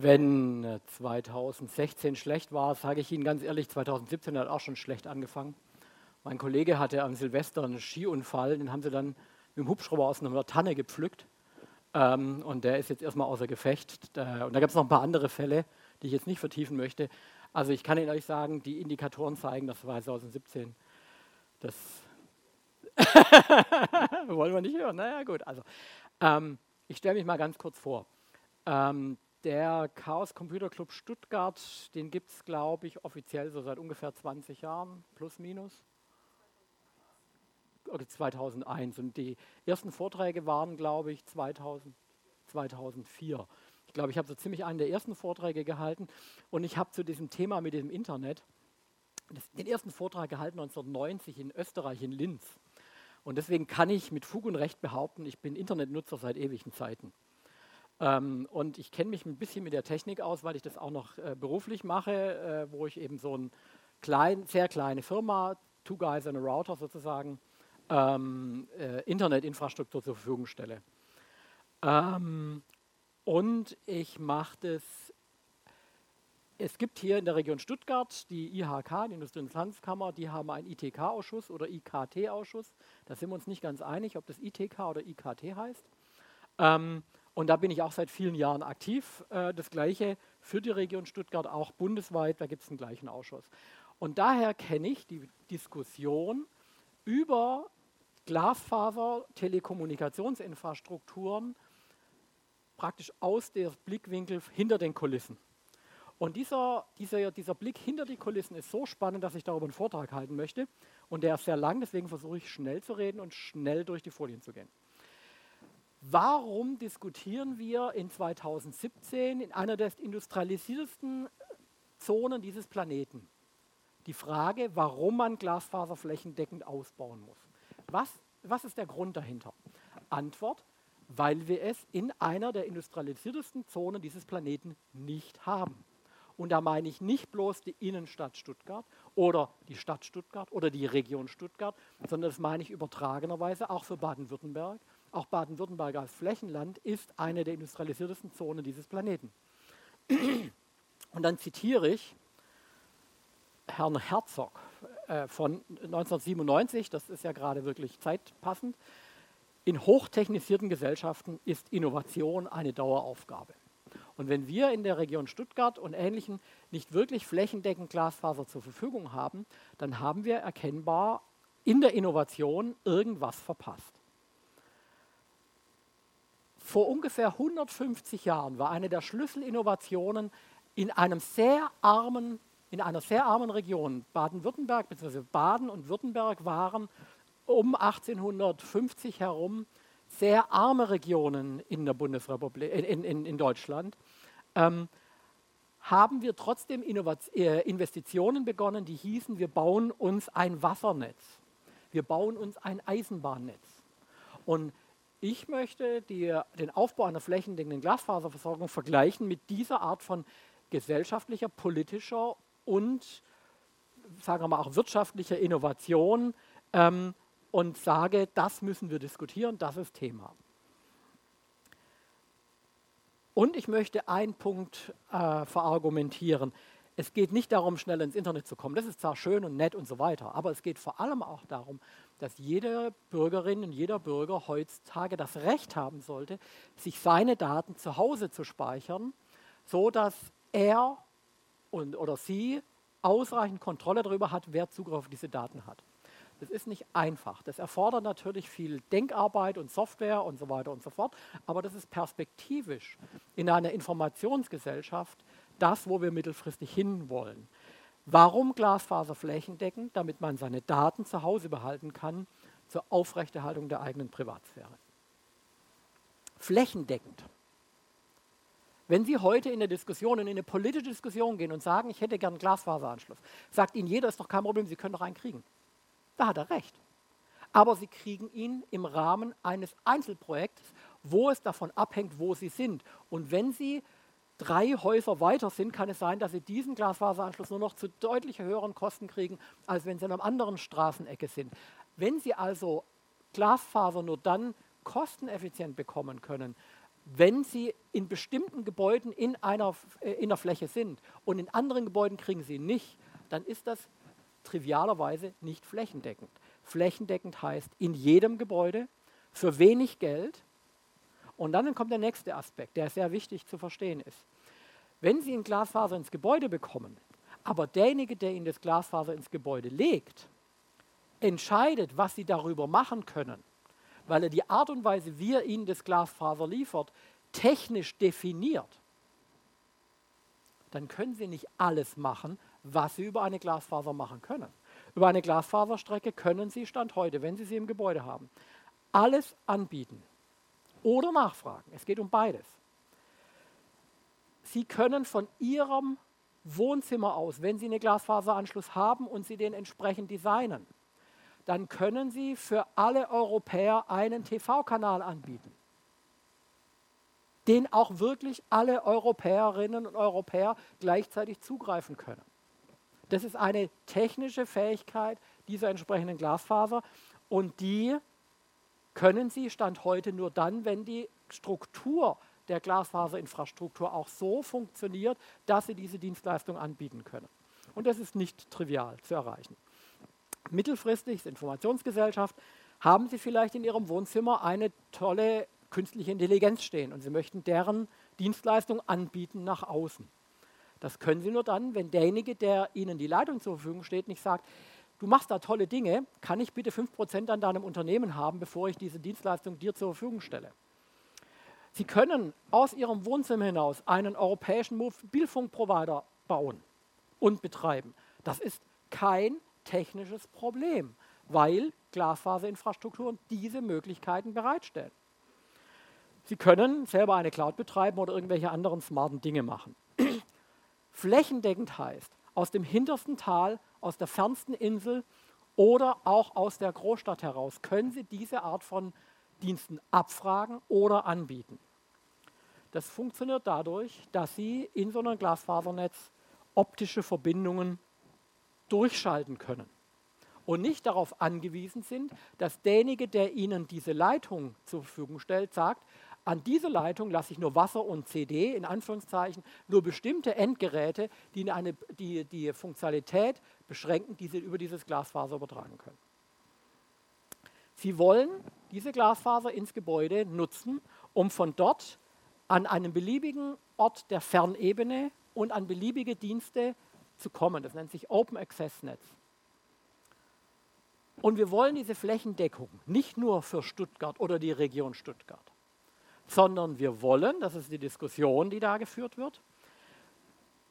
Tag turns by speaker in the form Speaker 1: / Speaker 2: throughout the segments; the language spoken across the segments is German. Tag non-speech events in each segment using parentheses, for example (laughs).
Speaker 1: Wenn 2016 äh, schlecht war, sage ich Ihnen ganz ehrlich, 2017 hat auch schon schlecht angefangen. Mein Kollege hatte am Silvester einen Skiunfall, den haben sie dann mit dem Hubschrauber aus einer Tanne gepflückt. Ähm, und der ist jetzt erstmal außer Gefecht. und da gibt es noch ein paar andere Fälle, die ich jetzt nicht vertiefen möchte. Also ich kann Ihnen euch sagen, die Indikatoren zeigen, dass 2017 das (laughs) wollen wir nicht hören. Naja, gut. Also, ähm, ich stelle mich mal ganz kurz vor. Ähm, der Chaos Computer Club Stuttgart, den gibt es, glaube ich, offiziell so seit ungefähr 20 Jahren, plus minus. Oder 2001. Und die ersten Vorträge waren, glaube ich, 2000, 2004. Ich glaube, ich habe so ziemlich einen der ersten Vorträge gehalten. Und ich habe zu diesem Thema mit dem Internet den ersten Vortrag gehalten 1990 in Österreich, in Linz. Und deswegen kann ich mit Fug und Recht behaupten, ich bin Internetnutzer seit ewigen Zeiten. Ähm, und ich kenne mich ein bisschen mit der Technik aus, weil ich das auch noch äh, beruflich mache, äh, wo ich eben so eine klein, sehr kleine Firma, Two Guys and a Router sozusagen, ähm, äh, Internetinfrastruktur zur Verfügung stelle. Ähm, und ich mache das. Es gibt hier in der Region Stuttgart die IHK, die Industrie- und Handelskammer, die haben einen ITK-Ausschuss oder IKT-Ausschuss. Da sind wir uns nicht ganz einig, ob das ITK oder IKT heißt. Ähm, und da bin ich auch seit vielen Jahren aktiv. Äh, das Gleiche für die Region Stuttgart auch bundesweit, da gibt es den gleichen Ausschuss. Und daher kenne ich die Diskussion über Glasfaser, Telekommunikationsinfrastrukturen praktisch aus dem Blickwinkel hinter den Kulissen. Und dieser, dieser, dieser Blick hinter die Kulissen ist so spannend, dass ich darüber einen Vortrag halten möchte. Und der ist sehr lang, deswegen versuche ich schnell zu reden und schnell durch die Folien zu gehen. Warum diskutieren wir in 2017 in einer der industrialisiertesten Zonen dieses Planeten die Frage, warum man Glasfaser flächendeckend ausbauen muss? Was, was ist der Grund dahinter? Antwort, weil wir es in einer der industrialisiertesten Zonen dieses Planeten nicht haben. Und da meine ich nicht bloß die Innenstadt Stuttgart oder die Stadt Stuttgart oder die Region Stuttgart, sondern das meine ich übertragenerweise auch für Baden-Württemberg auch Baden-Württemberg als Flächenland ist eine der industrialisiertesten Zonen dieses Planeten. (clears throat) Und dann zitiere ich Herrn Herzog äh, von 1997, das ist ja gerade wirklich zeitpassend. In hochtechnisierten Gesellschaften ist Innovation eine Daueraufgabe. Und wenn wir in der Region Stuttgart und Ähnlichen nicht wirklich flächendeckend Glasfaser zur Verfügung haben, dann haben wir erkennbar in der Innovation irgendwas verpasst. Vor ungefähr 150 Jahren war eine der Schlüsselinnovationen in einem sehr armen, in einer sehr armen Region, Baden-Württemberg bzw. Baden und Württemberg waren um 1850 herum sehr arme Regionen in der Bundesrepublik, in, in, in Deutschland, ähm, haben wir trotzdem Innovat äh, Investitionen begonnen, die hießen, wir bauen uns ein Wassernetz, wir bauen uns ein Eisenbahnnetz. Und ich möchte die, den Aufbau einer flächendeckenden Glasfaserversorgung vergleichen mit dieser Art von gesellschaftlicher, politischer und, sagen wir mal, auch wirtschaftlicher Innovation ähm, und sage, das müssen wir diskutieren, das ist Thema. Und ich möchte einen Punkt äh, verargumentieren. Es geht nicht darum, schnell ins Internet zu kommen. Das ist zwar schön und nett und so weiter, aber es geht vor allem auch darum, dass jede Bürgerin und jeder Bürger heutzutage das Recht haben sollte, sich seine Daten zu Hause zu speichern, so dass er und, oder sie ausreichend Kontrolle darüber hat, wer Zugriff auf diese Daten hat. Das ist nicht einfach. Das erfordert natürlich viel Denkarbeit und Software und so weiter und so fort. Aber das ist perspektivisch in einer Informationsgesellschaft das, wo wir mittelfristig hinwollen. Warum Glasfaser flächendeckend? Damit man seine Daten zu Hause behalten kann zur Aufrechterhaltung der eigenen Privatsphäre. Flächendeckend. Wenn Sie heute in der Diskussion, in eine politische Diskussion gehen und sagen, ich hätte gern einen Glasfaseranschluss, sagt Ihnen jeder, ist doch kein Problem, Sie können doch einen kriegen. Da hat er recht. Aber Sie kriegen ihn im Rahmen eines Einzelprojekts, wo es davon abhängt, wo Sie sind. Und wenn Sie drei Häuser weiter sind, kann es sein, dass sie diesen Glasfaseranschluss nur noch zu deutlich höheren Kosten kriegen, als wenn sie in einer anderen Straßenecke sind. Wenn sie also Glasfaser nur dann kosteneffizient bekommen können, wenn Sie in bestimmten Gebäuden in einer, äh, in der Fläche sind und in anderen Gebäuden kriegen Sie nicht, dann ist das trivialerweise nicht flächendeckend. Flächendeckend heißt in jedem Gebäude für wenig Geld. Und dann kommt der nächste Aspekt, der sehr wichtig zu verstehen ist. Wenn Sie ein Glasfaser ins Gebäude bekommen, aber derjenige, der Ihnen das Glasfaser ins Gebäude legt, entscheidet, was Sie darüber machen können, weil er die Art und Weise, wie er Ihnen das Glasfaser liefert, technisch definiert, dann können Sie nicht alles machen, was Sie über eine Glasfaser machen können. Über eine Glasfaserstrecke können Sie Stand heute, wenn Sie sie im Gebäude haben, alles anbieten oder nachfragen. Es geht um beides. Sie können von Ihrem Wohnzimmer aus, wenn Sie einen Glasfaseranschluss haben und Sie den entsprechend designen, dann können Sie für alle Europäer einen TV-Kanal anbieten, den auch wirklich alle Europäerinnen und Europäer gleichzeitig zugreifen können. Das ist eine technische Fähigkeit dieser entsprechenden Glasfaser und die können Sie Stand heute nur dann, wenn die Struktur der Glasfaserinfrastruktur auch so funktioniert, dass Sie diese Dienstleistung anbieten können. Und das ist nicht trivial zu erreichen mittelfristig, Informationsgesellschaft, haben Sie vielleicht in Ihrem Wohnzimmer eine tolle künstliche Intelligenz stehen und Sie möchten deren Dienstleistung anbieten nach außen. Das können Sie nur dann, wenn derjenige, der Ihnen die Leitung zur Verfügung steht, nicht sagt, du machst da tolle Dinge, kann ich bitte 5% an deinem Unternehmen haben, bevor ich diese Dienstleistung dir zur Verfügung stelle. Sie können aus Ihrem Wohnzimmer hinaus einen europäischen Mobilfunkprovider bauen und betreiben. Das ist kein technisches Problem, weil Glasfaserinfrastrukturen diese Möglichkeiten bereitstellen. Sie können selber eine Cloud betreiben oder irgendwelche anderen smarten Dinge machen. (clears throat) Flächendeckend heißt, aus dem hintersten Tal, aus der fernsten Insel oder auch aus der Großstadt heraus können Sie diese Art von Diensten abfragen oder anbieten. Das funktioniert dadurch, dass Sie in so einem Glasfasernetz optische Verbindungen durchschalten können und nicht darauf angewiesen sind, dass derjenige, der ihnen diese Leitung zur Verfügung stellt, sagt, an diese Leitung lasse ich nur Wasser und CD, in Anführungszeichen, nur bestimmte Endgeräte, die eine, die, die Funktionalität beschränken, die sie über dieses Glasfaser übertragen können. Sie wollen diese Glasfaser ins Gebäude nutzen, um von dort an einen beliebigen Ort der Fernebene und an beliebige Dienste zu kommen. Das nennt sich Open Access Netz. Und wir wollen diese Flächendeckung nicht nur für Stuttgart oder die Region Stuttgart, sondern wir wollen, das ist die Diskussion, die da geführt wird,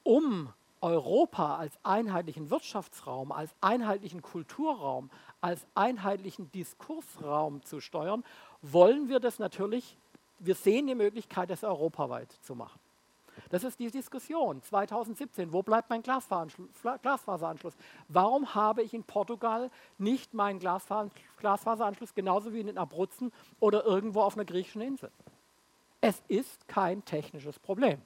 Speaker 1: um Europa als einheitlichen Wirtschaftsraum, als einheitlichen Kulturraum, als einheitlichen Diskursraum zu steuern, wollen wir das natürlich, wir sehen die Möglichkeit, das europaweit zu machen. Das ist die Diskussion 2017. Wo bleibt mein Glasfaseranschluss? Warum habe ich in Portugal nicht meinen Glasfaseranschluss genauso wie in Abruzzen oder irgendwo auf einer griechischen Insel? Es ist kein technisches Problem.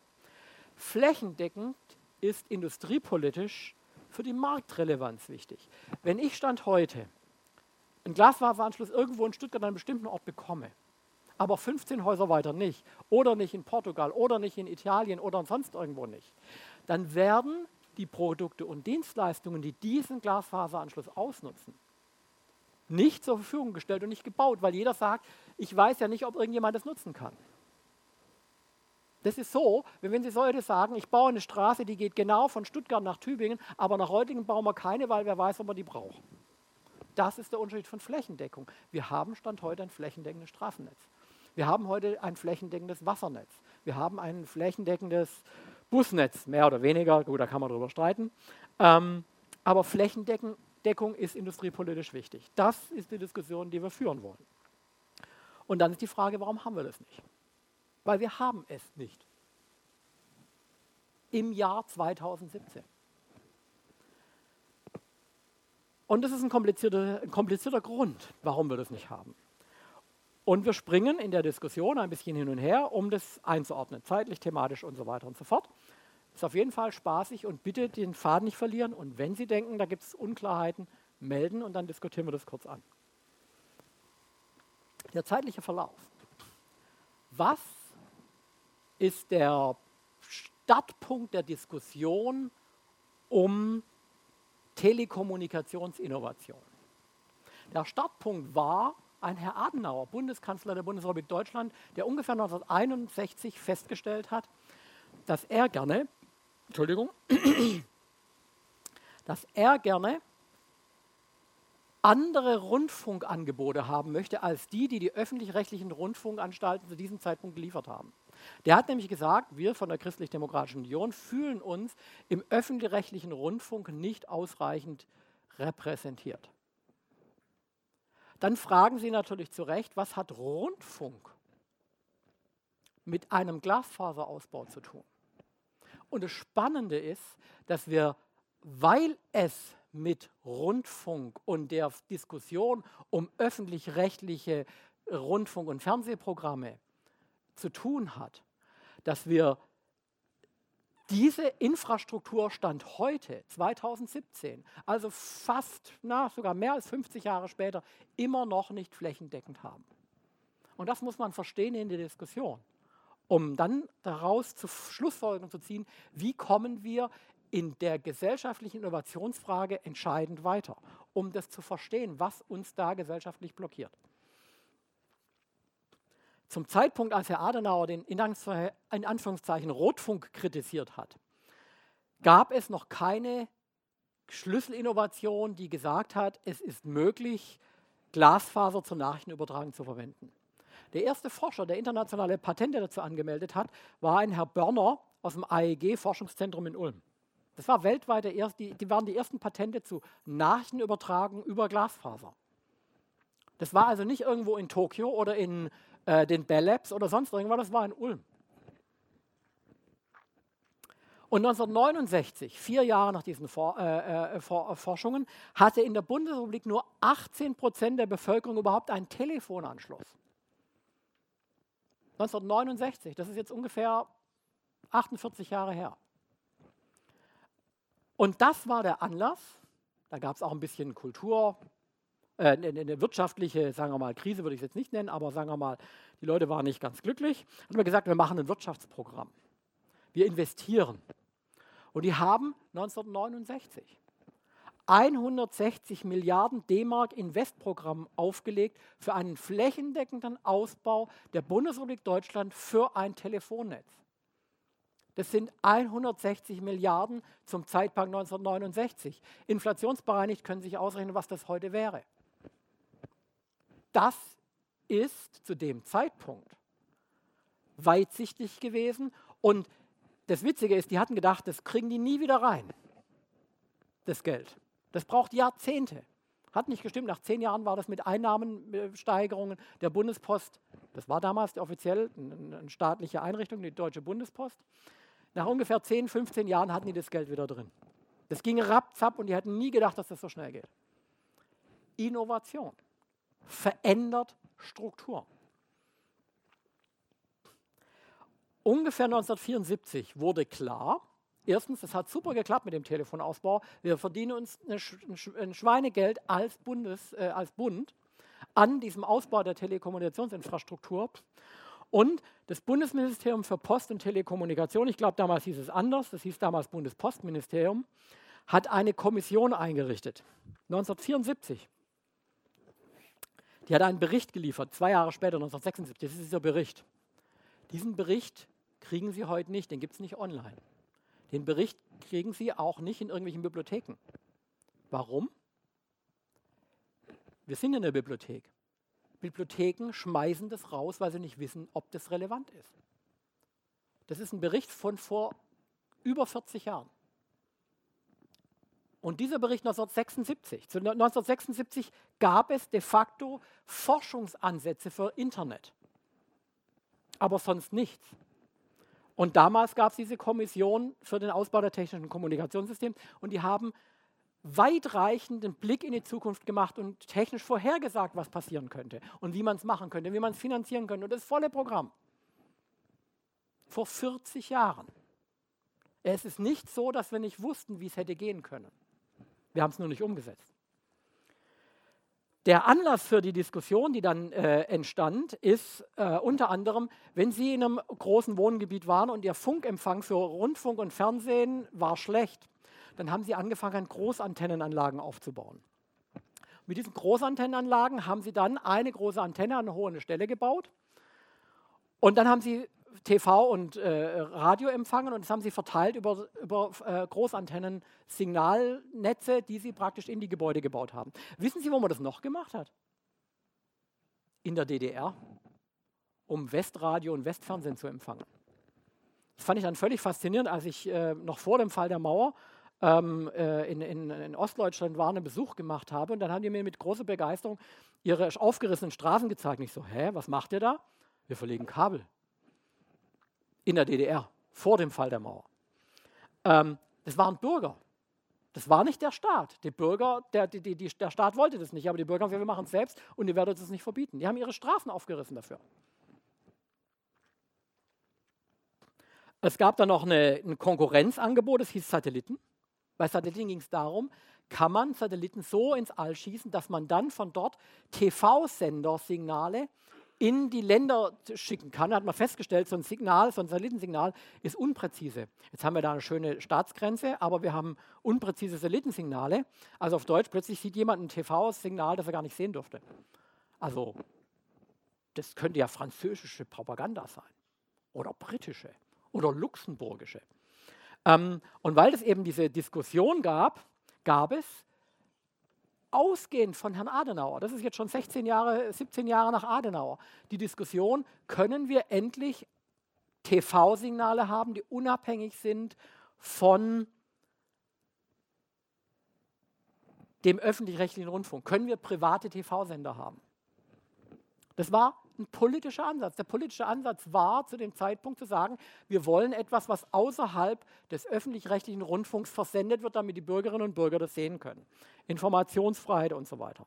Speaker 1: Flächendeckend ist industriepolitisch für die Marktrelevanz wichtig. Wenn ich Stand heute einen Glasfaseranschluss irgendwo in Stuttgart an einem bestimmten Ort bekomme, aber 15 Häuser weiter nicht oder nicht in Portugal oder nicht in Italien oder sonst irgendwo nicht, dann werden die Produkte und Dienstleistungen, die diesen Glasfaseranschluss ausnutzen, nicht zur Verfügung gestellt und nicht gebaut, weil jeder sagt, ich weiß ja nicht, ob irgendjemand das nutzen kann. Das ist so, wie wenn Sie heute sagen, ich baue eine Straße, die geht genau von Stuttgart nach Tübingen, aber nach Reutlingen bauen wir keine, weil wer weiß, ob wir die brauchen. Das ist der Unterschied von Flächendeckung. Wir haben Stand heute ein flächendeckendes Straßennetz. Wir haben heute ein flächendeckendes Wassernetz. Wir haben ein flächendeckendes Busnetz, mehr oder weniger. Gut, da kann man drüber streiten. Ähm, aber Flächendeckung ist industriepolitisch wichtig. Das ist die Diskussion, die wir führen wollen. Und dann ist die Frage, warum haben wir das nicht? Weil wir haben es nicht. Im Jahr 2017. Und das ist ein komplizierter, ein komplizierter Grund, warum wir das nicht haben. Und wir springen in der Diskussion ein bisschen hin und her, um das einzuordnen, zeitlich, thematisch und so weiter und so fort. Ist auf jeden Fall spaßig und bitte den Faden nicht verlieren. Und wenn Sie denken, da gibt es Unklarheiten, melden und dann diskutieren wir das kurz an. Der zeitliche Verlauf. Was ist der Startpunkt der Diskussion um Telekommunikationsinnovation. Der Startpunkt war ein Herr Adenauer, Bundeskanzler der Bundesrepublik Deutschland, der ungefähr 1961 festgestellt hat, dass er gerne, Entschuldigung, (coughs) dass er gerne andere Rundfunkangebote haben möchte als die, die die öffentlich-rechtlichen Rundfunkanstalten zu diesem Zeitpunkt geliefert haben. Der hat nämlich gesagt, wir von der Christlich-Demokratischen Union fühlen uns im öffentlich-rechtlichen Rundfunk nicht ausreichend repräsentiert. Dann fragen Sie natürlich zu Recht, was hat Rundfunk mit einem Glasfaserausbau zu tun? Und das Spannende ist, dass wir, weil es mit Rundfunk und der Diskussion um öffentlich-rechtliche Rundfunk- und Fernsehprogramme zu tun hat, dass wir diese Infrastruktur stand heute, 2017, also fast, na, sogar mehr als 50 Jahre später, immer noch nicht flächendeckend haben. Und das muss man verstehen in der Diskussion, um dann daraus zu Schlussfolgerungen zu ziehen, wie kommen wir in der gesellschaftlichen Innovationsfrage entscheidend weiter, um das zu verstehen, was uns da gesellschaftlich blockiert. Zum Zeitpunkt, als Herr Adenauer den in Anführungszeichen Rotfunk kritisiert hat, gab es noch keine Schlüsselinnovation, die gesagt hat, es ist möglich, Glasfaser zur Nachrichtenübertragung zu verwenden. Der erste Forscher, der internationale Patente dazu angemeldet hat, war ein Herr Börner aus dem AEG-Forschungszentrum in Ulm. Das war weltweit der erste, die, waren die ersten Patente zu Nachrichtenübertragung über Glasfaser. Das war also nicht irgendwo in Tokio oder in äh, den Bell Labs oder sonst irgendwas, das war in Ulm. Und 1969, vier Jahre nach diesen For äh, äh, For Forschungen, hatte in der Bundesrepublik nur 18 Prozent der Bevölkerung überhaupt einen Telefonanschluss. 1969, das ist jetzt ungefähr 48 Jahre her. Und das war der Anlass, da gab es auch ein bisschen Kultur, äh, eine, wirtschaftliche, sagen wir mal, Krise würde ich es jetzt nicht nennen, aber sagen wir mal, die Leute waren nicht ganz glücklich. Haben wir gesagt, wir machen ein Wirtschaftsprogramm. Wir investieren. Und die haben 1969 160 Milliarden D-Mark Investprogramm aufgelegt für einen flächendeckenden Ausbau der Bundesrepublik Deutschland für ein Telefonnetz. Das sind 160 Milliarden zum Zeitpunkt 1969. Inflationsbereinigt können Sie sich ausrechnen, was das heute wäre. Das ist zu dem Zeitpunkt weitsichtig gewesen. Und das Witzige ist, die hatten gedacht, das kriegen die nie wieder rein, das Geld. Das braucht Jahrzehnte. Hat nicht gestimmt. Nach zehn Jahren war das mit Einnahmensteigerungen der Bundespost, das war damals offiziell eine staatliche Einrichtung, die Deutsche Bundespost, nach ungefähr 10, 15 Jahren hatten die das Geld wieder drin. Das ging rapzapp und die hätten nie gedacht, dass das so schnell geht. Innovation verändert Struktur. Ungefähr 1974 wurde klar, erstens, es hat super geklappt mit dem Telefonausbau, wir verdienen uns ein Schweinegeld als, Bundes, äh, als Bund an diesem Ausbau der Telekommunikationsinfrastruktur. Und das Bundesministerium für Post und Telekommunikation, ich glaube damals hieß es anders, das hieß damals Bundespostministerium, hat eine Kommission eingerichtet. 1974. Die hat einen Bericht geliefert, zwei Jahre später, 1976. Das ist dieser Bericht. Diesen Bericht kriegen Sie heute nicht, den gibt es nicht online. Den Bericht kriegen Sie auch nicht in irgendwelchen Bibliotheken. Warum? Wir sind in der Bibliothek. Bibliotheken schmeißen das raus, weil sie nicht wissen, ob das relevant ist. Das ist ein Bericht von vor über 40 Jahren. Und dieser Bericht 1976, zu 1976 gab es de facto Forschungsansätze für Internet, aber sonst nichts. Und damals gab es diese Kommission für den Ausbau der technischen Kommunikationssysteme und die haben weitreichenden Blick in die Zukunft gemacht und technisch vorhergesagt, was passieren könnte und wie man es machen könnte, wie man es finanzieren könnte. Und das volle Programm. Vor 40 Jahren. Es ist nicht so, dass wir nicht wussten, wie es hätte gehen können. Wir haben es nur nicht umgesetzt. Der Anlass für die Diskussion, die dann äh, entstand, ist äh, unter anderem, wenn Sie in einem großen Wohngebiet waren und Ihr Funkempfang für Rundfunk und Fernsehen war schlecht, dann haben Sie angefangen, Großantennenanlagen aufzubauen. Mit diesen Großantennenanlagen haben Sie dann eine große Antenne an eine hohe Stelle gebaut und dann haben Sie TV und äh, Radio empfangen und das haben sie verteilt über, über äh, Großantennen-Signalnetze, die sie praktisch in die Gebäude gebaut haben. Wissen Sie, wo man das noch gemacht hat? In der DDR, um Westradio und Westfernsehen zu empfangen. Das fand ich dann völlig faszinierend, als ich äh, noch vor dem Fall der Mauer ähm, äh, in, in, in, Ostdeutschland war, einen Besuch gemacht habe. Und dann haben die mir mit großer Begeisterung ihre aufgerissenen Straßen gezeigt. Und ich so, hä, was macht ihr da? Wir verlegen Kabel in der DDR, vor dem Fall der Mauer. Ähm, das waren Bürger. Das war nicht der Staat. Die Bürger, der, die, die, der Staat wollte das nicht, aber die Bürger, wir machen es selbst und ihr werdet es nicht verbieten. Die haben ihre Straßen aufgerissen dafür. Es gab dann noch eine, ein Konkurrenzangebot, das hieß Satelliten. Bei Satelliten ging es darum, kann man Satelliten so ins All schießen, dass man dann von dort TV-Sendersignale in die Länder schicken kann, hat man festgestellt, so ein Signal, so ein Satellitensignal ist unpräzise. Jetzt haben wir da eine schöne Staatsgrenze, aber wir haben unpräzise Satellitensignale. Also auf Deutsch, plötzlich sieht jemand ein TV-Signal, das er gar nicht sehen durfte. Also das könnte ja französische Propaganda sein oder britische oder luxemburgische. Ähm, und weil es eben diese Diskussion gab, gab es ausgehend von Herrn Adenauer, das ist jetzt schon 16 Jahre, 17 Jahre nach Adenauer, die Diskussion, können wir endlich TV-Signale haben, die unabhängig sind von dem öffentlich-rechtlichen Rundfunk? Können wir private TV-Sender haben? Das war ein politischer Ansatz. Der politische Ansatz war zu dem Zeitpunkt zu sagen, wir wollen etwas, was außerhalb des öffentlich-rechtlichen Rundfunks versendet wird, damit die Bürgerinnen und Bürger das sehen können. Informationsfreiheit und so weiter.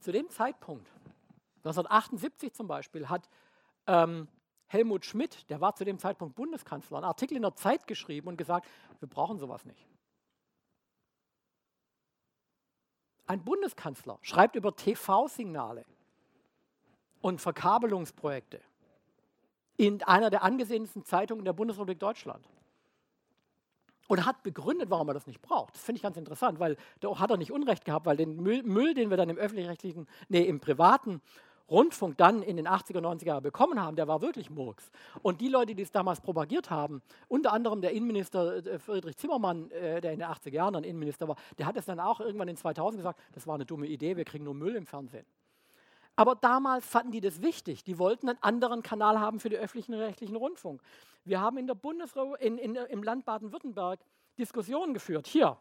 Speaker 1: Zu dem Zeitpunkt, 1978 zum Beispiel, hat ähm, Helmut Schmidt, der war zu dem Zeitpunkt Bundeskanzler, einen Artikel in der Zeit geschrieben und gesagt, wir brauchen sowas nicht. Ein Bundeskanzler schreibt über TV-Signale und Verkabelungsprojekte in einer der angesehensten Zeitungen der Bundesrepublik Deutschland. Und hat begründet, warum er das nicht braucht. Das finde ich ganz interessant, weil da hat er nicht Unrecht gehabt, weil den Müll, Müll den wir dann im öffentlich-rechtlichen, nee, im privaten Rundfunk dann in den 80er, 90er Jahren bekommen haben, der war wirklich Murks. Und die Leute, die es damals propagiert haben, unter anderem der Innenminister äh, Friedrich Zimmermann, äh, der in den 80er Jahren dann Innenminister war, der hat es dann auch irgendwann in 2000 gesagt, das war eine dumme Idee, wir kriegen nur Müll im Fernsehen. Aber damals fanden die das wichtig. Die wollten einen anderen Kanal haben für den öffentlichen rechtlichen Rundfunk. Wir haben in der Bundesrepublik, im Land Baden-Württemberg Diskussionen geführt. Hier,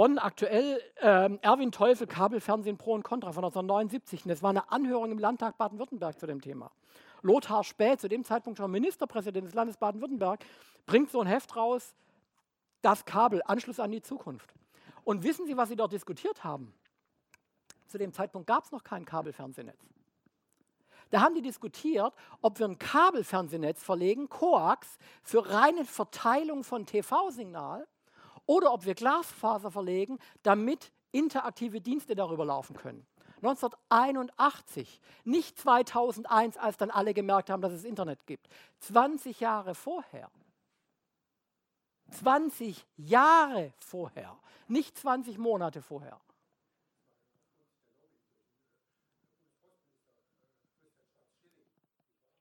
Speaker 1: Bonn aktuell ähm, Erwin Teufel, Kabelfernsehen Pro und Contra von 1979. Und das war eine Anhörung im Landtag Baden-Württemberg zu dem Thema. Lothar Späth, zu dem Zeitpunkt schon Ministerpräsident des Landes Baden-Württemberg, bringt so ein Heft raus, das Kabel, Anschluss an die Zukunft. Und wissen Sie, was Sie dort diskutiert haben? Zu dem Zeitpunkt gab es noch kein Kabelfernsehnetz. Da haben die diskutiert, ob wir ein Kabelfernsehnetz verlegen, Coax, für reine Verteilung von TV-Signal oder ob wir Glasfaser verlegen, damit interaktive Dienste darüber laufen können. 1981, nicht 2001, als dann alle gemerkt haben, dass es Internet gibt. 20 Jahre vorher. 20 Jahre vorher, nicht 20 Monate vorher.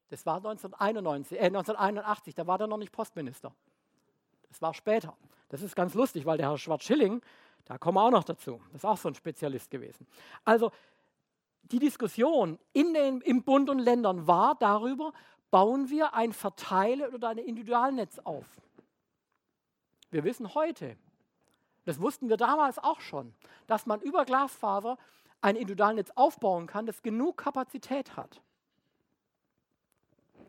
Speaker 1: Das war 1991, äh 1981, da war er noch nicht Postminister. Das war später. Das ist ganz lustig, weil der Herr Schwarz-Schilling, da kommen wir auch noch dazu, das ist auch so ein Spezialist gewesen. Also die Diskussion in den, im Bund und Ländern war darüber, bauen wir ein Verteile- oder ein Individualnetz auf. Wir wissen heute, das wussten wir damals auch schon, dass man über Glasfaser ein Individualnetz aufbauen kann, das genug Kapazität hat.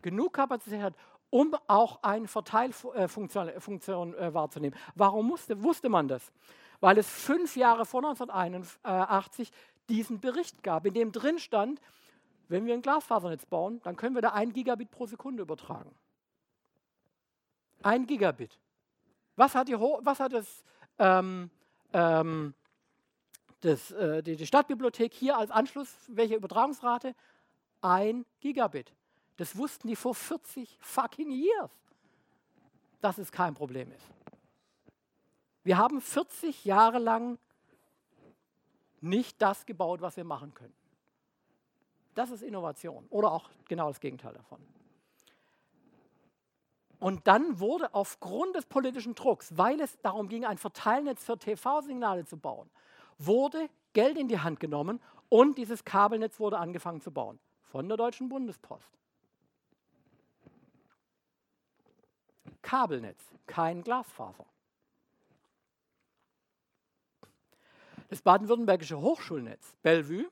Speaker 1: Genug Kapazität hat, um auch eine Verteilfunktion äh, äh, wahrzunehmen. Warum musste, wusste man das? Weil es fünf Jahre vor 1981 diesen Bericht gab, in dem drin stand, wenn wir ein Glasfasernetz bauen, dann können wir da ein Gigabit pro Sekunde übertragen. Ein Gigabit. Was hat, die, was hat das ähm, ähm, das, äh, die, die Stadtbibliothek hier als Anschluss, welche Übertragungsrate? Ein Gigabit. Das wussten die vor 40 fucking years, dass es kein Problem ist. Wir haben 40 Jahre lang nicht das gebaut, was wir machen können. Das ist Innovation oder auch genau das Gegenteil davon. Und dann wurde aufgrund des politischen Drucks, weil es darum ging, ein Verteilnetz für TV-Signale zu bauen, wurde Geld in die Hand genommen und dieses Kabelnetz wurde angefangen zu bauen von der Deutschen Bundespost. Kabelnetz, kein Glasfaser. Das baden-württembergische Hochschulnetz Bellevue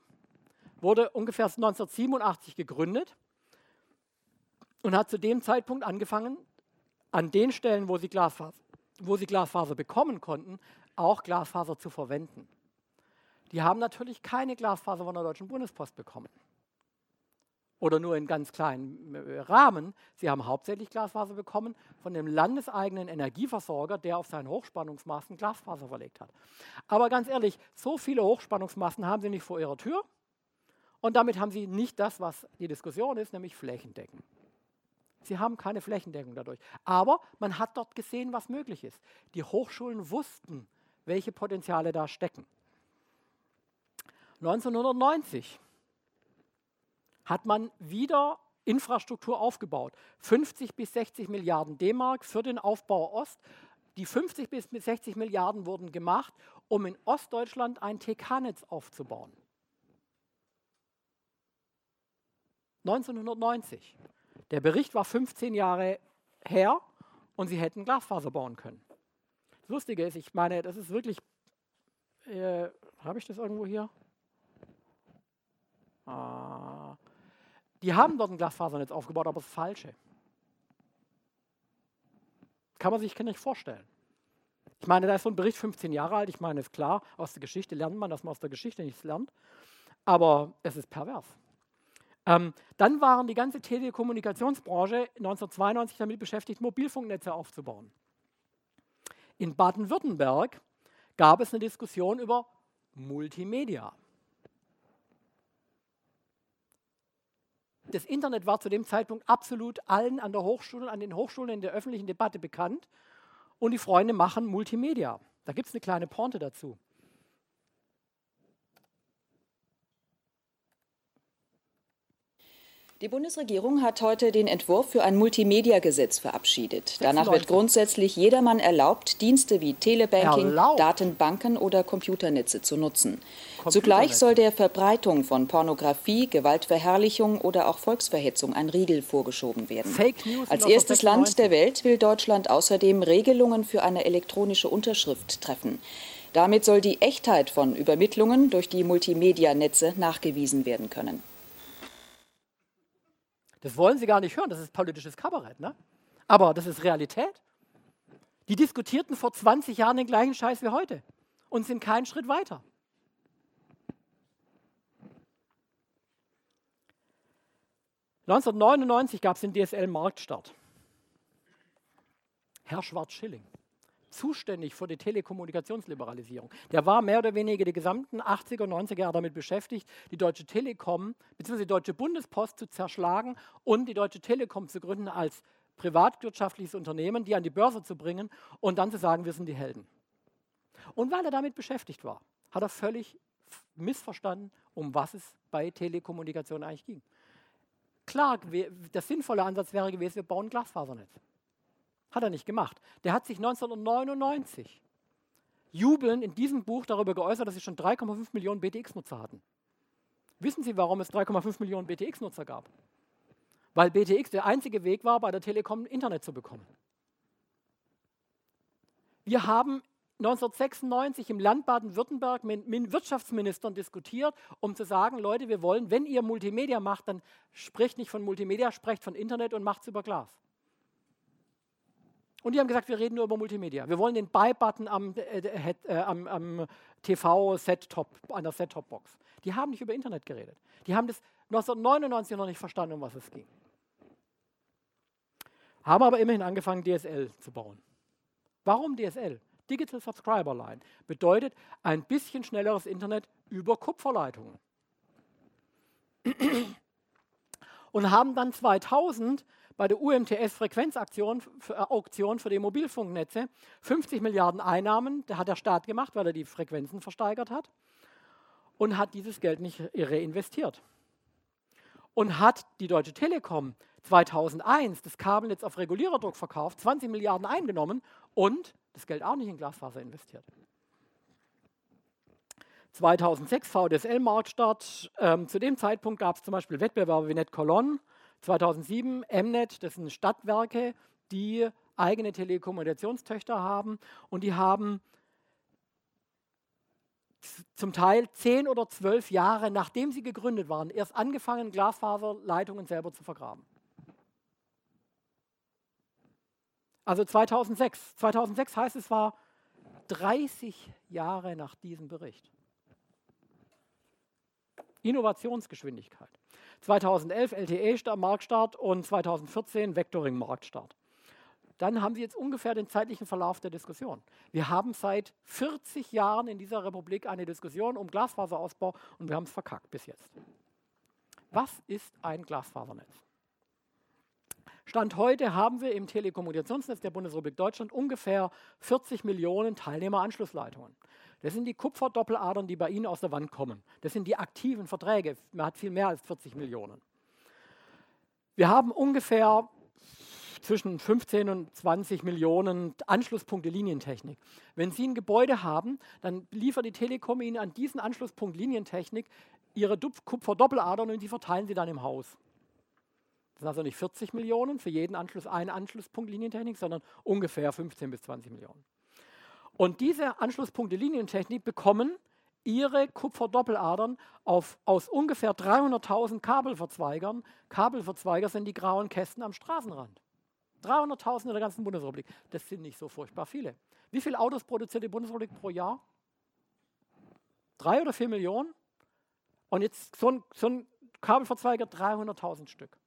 Speaker 1: wurde ungefähr 1987 gegründet und hat zu dem Zeitpunkt angefangen, an den Stellen, wo sie Glasfaser, wo sie Glasfaser bekommen konnten, auch Glasfaser zu verwenden. Die haben natürlich keine Glasfaser von der Deutschen Bundespost bekommen. Oder nur in ganz kleinen äh, Rahmen. Sie haben hauptsächlich Glasfaser bekommen von dem landeseigenen Energieversorger, der auf seinen Hochspannungsmasten Glasfaser verlegt hat. Aber ganz ehrlich, so viele Hochspannungsmasten haben sie nicht vor ihrer Tür. Und damit haben sie nicht das, was die Diskussion ist, nämlich Flächendecken. Sie haben keine Flächendeckung dadurch. Aber man hat dort gesehen, was möglich ist. Die Hochschulen wussten, welche Potenziale da stecken. 1990 hat man wieder Infrastruktur aufgebaut. 50 bis 60 Milliarden D-Mark für den Aufbau Ost. Die 50 bis 60 Milliarden wurden gemacht, um in Ostdeutschland ein TK-Netz aufzubauen. 1990. Der Bericht war 15 Jahre her und sie hätten Glasfaser bauen können. Das Lustige ist, ich meine, das ist wirklich, äh, habe ich das irgendwo hier? Ah. Die haben dort ein Glasfasernetz aufgebaut, aber das Falsche. Kann man sich nicht vorstellen. Ich meine, da ist so ein Bericht 15 Jahre alt. Ich meine, ist klar, aus der Geschichte lernt man, dass man aus der Geschichte nichts lernt. Aber es ist pervers. Ähm, dann waren die ganze Telekommunikationsbranche 1992 damit beschäftigt, Mobilfunknetze aufzubauen. In Baden-Württemberg gab es eine Diskussion über Multimedia. Das Internet war zu dem Zeitpunkt absolut allen an der Hochschule, an den Hochschulen in der öffentlichen Debatte bekannt und die Freunde machen Multimedia. Da gibt es eine kleine Pointe dazu.
Speaker 2: Die Bundesregierung hat heute den Entwurf für ein Multimedia-Gesetz verabschiedet. Danach wird grundsätzlich jedermann erlaubt, Dienste wie Telebanking, Erlaubt. Datenbanken oder Computernetze zu nutzen. Zugleich soll der Verbreitung von Pornografie, Gewaltverherrlichung oder auch Volksverhetzung ein Riegel vorgeschoben werden. Als erstes Land der Welt will Deutschland außerdem Regelungen für eine elektronische Unterschrift treffen. Damit soll die Echtheit von Übermittlungen durch die Multimedia-Netze nachgewiesen werden können.
Speaker 1: Das wollen Sie gar nicht hören, das ist politisches Kabarett. Ne? Aber das ist Realität. Die diskutierten vor 20 Jahren den gleichen Scheiß wie heute und sind keinen Schritt weiter. (1999) gab es den DSL-Marktstart. Herr Schwarz-Schilling zuständig für die Telekommunikationsliberalisierung. Der war mehr oder weniger die gesamten 80er und 90er Jahre damit beschäftigt, die Deutsche Telekom bzw. die Deutsche Bundespost zu zerschlagen und die Deutsche Telekom zu gründen als privatwirtschaftliches Unternehmen, die an die Börse zu bringen und dann zu sagen, wir sind die Helden. Und weil er damit beschäftigt war, hat er völlig missverstanden, um was es bei Telekommunikation eigentlich ging. Klar, der sinnvolle Ansatz wäre gewesen, wir bauen ein Glasfasernetz. Hat er nicht gemacht. Der hat sich 1999 jubelnd in diesem Buch darüber geäußert, dass sie schon 3,5 Millionen BTX-Nutzer hatten. Wissen Sie, warum es 3,5 Millionen BTX-Nutzer gab? Weil BTX der einzige Weg war, bei der Telekom Internet zu bekommen. Wir haben 1996 im Land Baden-Württemberg mit, mit Wirtschaftsministern diskutiert, um zu sagen, Leute, wir wollen, wenn ihr Multimedia macht, dann sprecht nicht von Multimedia, sprecht von Internet und macht es über Glas. Und die haben gesagt, wir reden nur über Multimedia. Wir wollen den Buy-Button am, äh, äh, äh am, am TV-Set-Top, an der Set-Top-Box. Die haben nicht über Internet geredet. Die haben das 1999 noch nicht verstanden, um was es ging. Haben aber immerhin angefangen, DSL zu bauen. Warum DSL? Digital Subscriber Line bedeutet ein bisschen schnelleres Internet über Kupferleitungen. (clears throat) Und haben dann 2000 bei der UMTS-Frequenzauktion für, äh, Auktion für die Mobilfunknetze 50 Milliarden Einnahmen, der hat der Staat gemacht, weil er die Frequenzen versteigert hat und hat dieses Geld nicht reinvestiert. Und hat die Deutsche Telekom 2001 das Kabelnetz auf Reguliererdruck verkauft, 20 Milliarden eingenommen und das Geld auch nicht in Glasfaser investiert. 2006 VDSL-Marktstart. Ähm, zu dem Zeitpunkt gab es zum Beispiel Wettbewerbe wie NetColon. 2007 Mnet, das sind Stadtwerke, die eigene Telekommunikationstöchter haben und die haben zum Teil zehn oder zwölf Jahre nachdem sie gegründet waren, erst angefangen, Glasfaserleitungen selber zu vergraben. Also 2006. 2006 heißt es war 30 Jahre nach diesem Bericht. Innovationsgeschwindigkeit. 2011 LTE-Marktstart und 2014 Vectoring-Marktstart. Dann haben Sie jetzt ungefähr den zeitlichen Verlauf der Diskussion. Wir haben seit 40 Jahren in dieser Republik eine Diskussion um Glasfaserausbau und wir haben es verkackt bis jetzt. Was ist ein Glasfasernetz? Stand heute haben wir im Telekommunikationsnetz der Bundesrepublik Deutschland ungefähr 40 Millionen Teilnehmeranschlussleitungen. Das sind die Kupferdoppeladern, die bei Ihnen aus der Wand kommen. Das sind die aktiven Verträge. Man hat viel mehr als 40 Millionen. Wir haben ungefähr zwischen 15 und 20 Millionen Anschlusspunkte Linientechnik. Wenn Sie ein Gebäude haben, dann liefert die Telekom Ihnen an diesen Anschlusspunkt Linientechnik Ihre Kupferdoppeladern und die verteilen Sie dann im Haus. Das sind also nicht 40 Millionen für jeden Anschluss ein Anschlusspunkt Linientechnik, sondern ungefähr 15 bis 20 Millionen. Und diese Anschlusspunkte Linientechnik bekommen ihre Kupferdoppeladern auf, aus ungefähr 300.000 Kabelverzweigern. Kabelverzweiger sind die grauen Kästen am Straßenrand. 300.000 in der ganzen Bundesrepublik. Das sind nicht so furchtbar viele. Wie viele Autos produziert die Bundesrepublik pro Jahr? Drei oder vier Millionen? Und jetzt so ein, so ein Kabelverzweiger 300.000 Stück.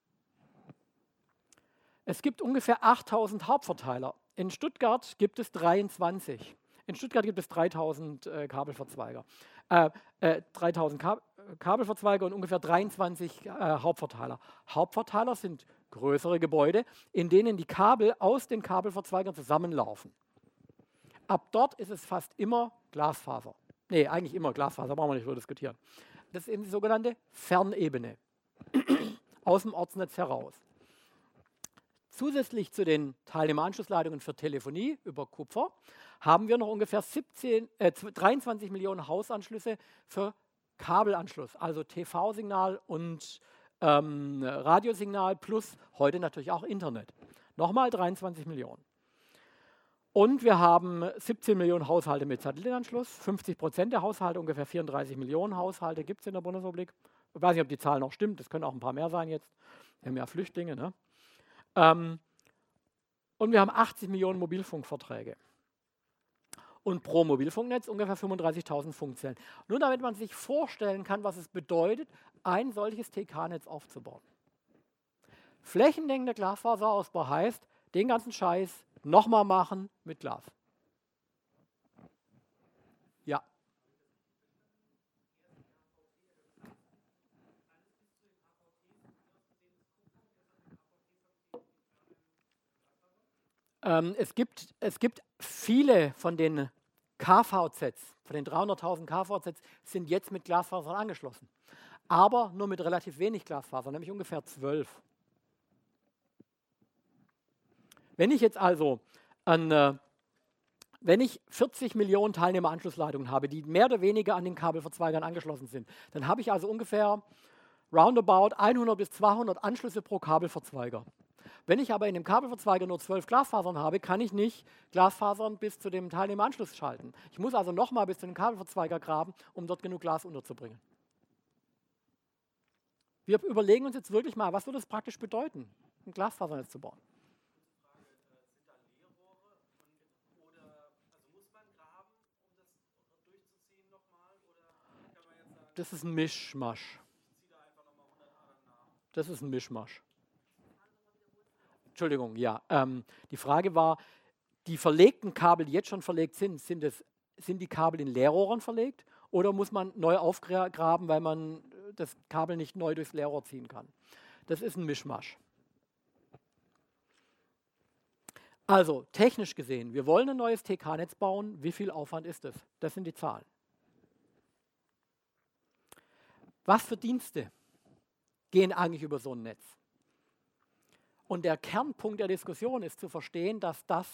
Speaker 1: Es gibt ungefähr 8000 Hauptverteiler. In Stuttgart gibt es 23. In Stuttgart gibt es 3000 äh, Kabelverzweiger. Äh, äh, 3000 Ka Kabelverzweiger und ungefähr 23 äh, Hauptverteiler. Hauptverteiler sind größere Gebäude, in denen die Kabel aus den Kabelverzweigern zusammenlaufen. Ab dort ist es fast immer Glasfaser. Nee, eigentlich immer Glasfaser, brauchen wir nicht drüber diskutieren. Das ist eben die sogenannte Fernebene. (clears throat) aus dem Ortsnetz heraus. Zusätzlich zu den Teilnehmeranschlussleitungen für Telefonie über Kupfer haben wir noch ungefähr 17, äh, 23 Millionen Hausanschlüsse für Kabelanschluss, also TV-Signal und ähm, Radiosignal plus heute natürlich auch Internet. Nochmal 23 Millionen. Und wir haben 17 Millionen Haushalte mit Satellitenanschluss, 50 Prozent der Haushalte, ungefähr 34 Millionen Haushalte gibt es in der Bundesrepublik. Ich weiß nicht, ob die Zahl noch stimmt, das können auch ein paar mehr sein jetzt. Wir haben ja Flüchtlinge. Ne? Ähm, und wir haben 80 Millionen Mobilfunkverträge. Und pro Mobilfunknetz ungefähr 35.000 Funkzellen. Nur damit man sich vorstellen kann, was es bedeutet, ein solches TK-Netz aufzubauen. Flächendeckender Glasfaserausbau heißt, den ganzen Scheiß nochmal machen mit Glas. Ähm, es, gibt, es gibt viele von den KVZs, von den 300.000 KVZs, sind jetzt mit Glasfasern angeschlossen. Aber nur mit relativ wenig Glasfaser, nämlich ungefähr 12. Wenn ich jetzt also an, äh, wenn ich 40 Millionen Teilnehmeranschlussleitungen habe, die mehr oder weniger an den Kabelverzweigern angeschlossen sind, dann habe ich also ungefähr roundabout 100 bis 200 Anschlüsse pro Kabelverzweiger. Wenn ich aber in dem Kabelverzweiger nur zwölf Glasfasern habe, kann ich nicht Glasfasern bis zu dem Teilnehmeranschluss schalten. Ich muss also nochmal bis zu dem Kabelverzweiger graben, um dort genug Glas unterzubringen. Wir überlegen uns jetzt wirklich mal, was würde es praktisch bedeuten, ein Glasfasernetz zu bauen. Das ist ein Mischmasch. Das ist ein Mischmasch. Entschuldigung, ja. Ähm, die Frage war, die verlegten Kabel, die jetzt schon verlegt sind, sind, es, sind die Kabel in Leerrohren verlegt oder muss man neu aufgraben, weil man das Kabel nicht neu durchs Leerrohr ziehen kann? Das ist ein Mischmasch. Also technisch gesehen, wir wollen ein neues TK-Netz bauen. Wie viel Aufwand ist das? Das sind die Zahlen. Was für Dienste gehen eigentlich über so ein Netz? Und der Kernpunkt der Diskussion ist zu verstehen, dass das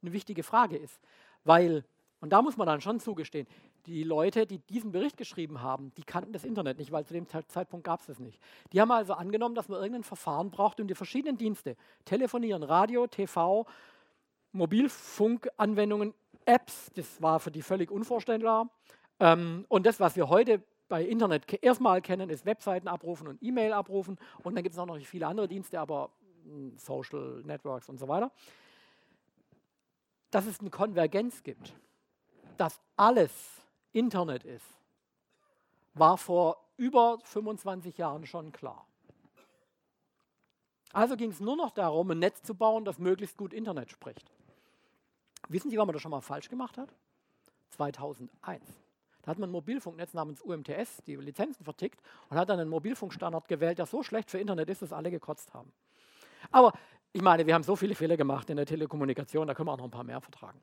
Speaker 1: eine wichtige Frage ist. Weil, und da muss man dann schon zugestehen, die Leute, die diesen Bericht geschrieben haben, die kannten das Internet nicht, weil zu dem Zeitpunkt gab es das nicht. Die haben also angenommen, dass man irgendein Verfahren braucht, um die verschiedenen Dienste, Telefonieren, Radio, TV, Mobilfunkanwendungen, Apps, das war für die völlig unvorstellbar. Ähm, und das, was wir heute bei Internet erstmal kennen, ist Webseiten abrufen und E-Mail abrufen. Und dann gibt es auch noch viele andere Dienste, aber Social Networks und so weiter. Dass es eine Konvergenz gibt, dass alles Internet ist, war vor über 25 Jahren schon klar. Also ging es nur noch darum, ein Netz zu bauen, das möglichst gut Internet spricht. Wissen Sie, wann man das schon mal falsch gemacht hat? 2001. Da hat man ein Mobilfunknetz namens UMTS, die Lizenzen vertickt und hat dann einen Mobilfunkstandard gewählt, der so schlecht für Internet ist, dass alle gekotzt haben. Aber ich meine, wir haben so viele Fehler gemacht in der Telekommunikation, da können wir auch noch ein paar mehr vertragen.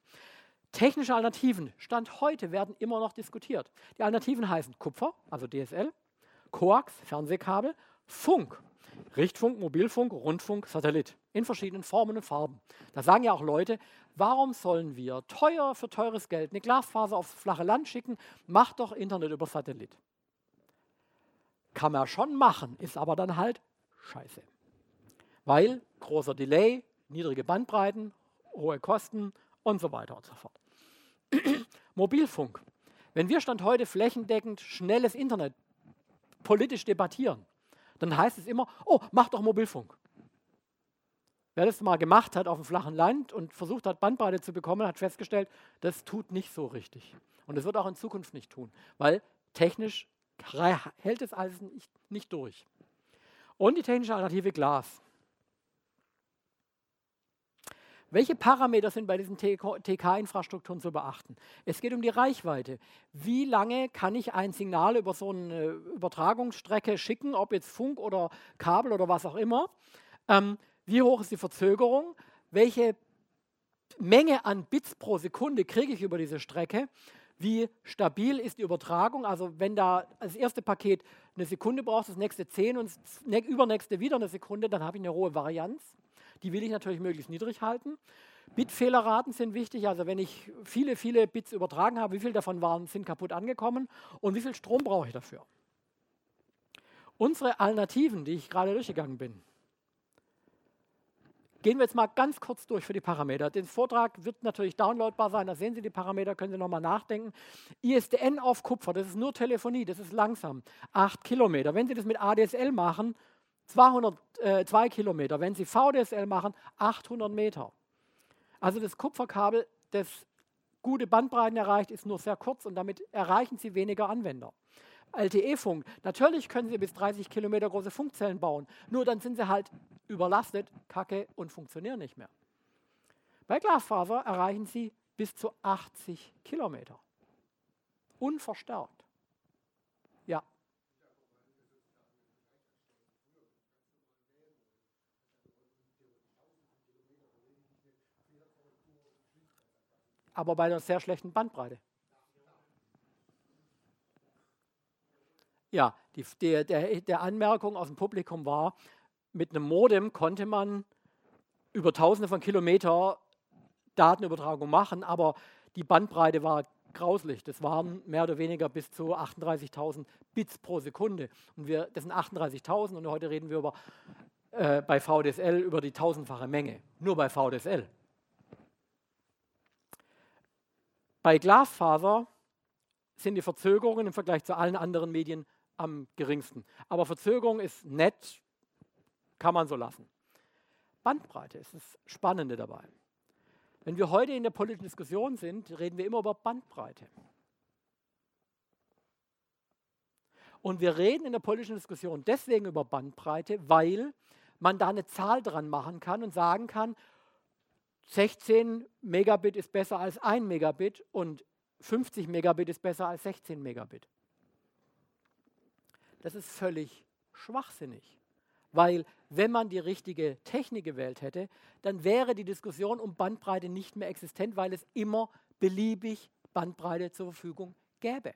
Speaker 1: Technische Alternativen, Stand heute, werden immer noch diskutiert. Die Alternativen heißen Kupfer, also DSL, Coax, Fernsehkabel, Funk, Richtfunk, Mobilfunk, Rundfunk, Satellit in verschiedenen Formen und Farben. Da sagen ja auch Leute, warum sollen wir teuer für teures Geld eine Glasfaser aufs flache Land schicken? Macht doch Internet über Satellit. Kann man schon machen, ist aber dann halt scheiße. Weil großer Delay, niedrige Bandbreiten, hohe Kosten und so weiter und so fort. (clears throat) Mobilfunk. Wenn wir Stand heute flächendeckend schnelles Internet politisch debattieren, dann heißt es immer, oh, mach doch Mobilfunk. Wer das mal gemacht hat auf dem flachen Land und versucht hat, Bandbreite zu bekommen, hat festgestellt, das tut nicht so richtig. Und es wird auch in Zukunft nicht tun, weil technisch hält es alles nicht, nicht durch. Und die technische Alternative Glas. Welche Parameter sind bei diesen TK-Infrastrukturen zu beachten? Es geht um die Reichweite. Wie lange kann ich ein Signal über so eine Übertragungsstrecke schicken, ob jetzt Funk oder Kabel oder was auch immer? Ähm, wie hoch ist die Verzögerung? Welche Menge an Bits pro Sekunde kriege ich über diese Strecke? Wie stabil ist die Übertragung? Also wenn da das erste Paket eine Sekunde braucht, das nächste zehn und das übernächste wieder eine Sekunde, dann habe ich eine hohe Varianz. Die will ich natürlich möglichst niedrig halten. Bitfehlerraten sind wichtig, also wenn ich viele, viele Bits übertragen habe, wie viel davon waren, sind kaputt angekommen und wie viel Strom brauche ich dafür. Unsere Alternativen, die ich gerade durchgegangen bin, gehen wir jetzt mal ganz kurz durch für die Parameter. Der Vortrag wird natürlich downloadbar sein, da sehen Sie die Parameter, können Sie nochmal nachdenken. ISDN auf Kupfer, das ist nur Telefonie, das ist langsam, 8 Kilometer. Wenn Sie das mit ADSL machen, 202 äh, Kilometer. Wenn Sie VDSL machen, 800 Meter. Also das Kupferkabel, das gute Bandbreiten erreicht, ist nur sehr kurz und damit erreichen Sie weniger Anwender. LTE-Funk, natürlich können Sie bis 30 Kilometer große Funkzellen bauen, nur dann sind sie halt überlastet, kacke und funktionieren nicht mehr. Bei Glasfaser erreichen Sie bis zu 80 Kilometer. Unverstärkt. Aber bei einer sehr schlechten Bandbreite. Ja, die, die, der, der Anmerkung aus dem Publikum war, mit einem Modem konnte man über tausende von Kilometer Datenübertragung machen, aber die Bandbreite war grauslich. Das waren mehr oder weniger bis zu 38.000 Bits pro Sekunde. Und wir, das sind 38.000 und heute reden wir über, äh, bei VDSL über die tausendfache Menge. Nur bei VDSL. Bei Glasfaser sind die Verzögerungen im Vergleich zu allen anderen Medien am geringsten. Aber Verzögerung ist nett, kann man so lassen. Bandbreite ist das Spannende dabei. Wenn wir heute in der politischen Diskussion sind, reden wir immer über Bandbreite. Und wir reden in der politischen Diskussion deswegen über Bandbreite, weil man da eine Zahl dran machen kann und sagen kann, 16 Megabit ist besser als 1 Megabit und 50 Megabit ist besser als 16 Megabit. Das ist völlig schwachsinnig. Weil wenn man die richtige Technik gewählt hätte, dann wäre die Diskussion um Bandbreite nicht mehr existent, weil es immer beliebig Bandbreite zur Verfügung gäbe.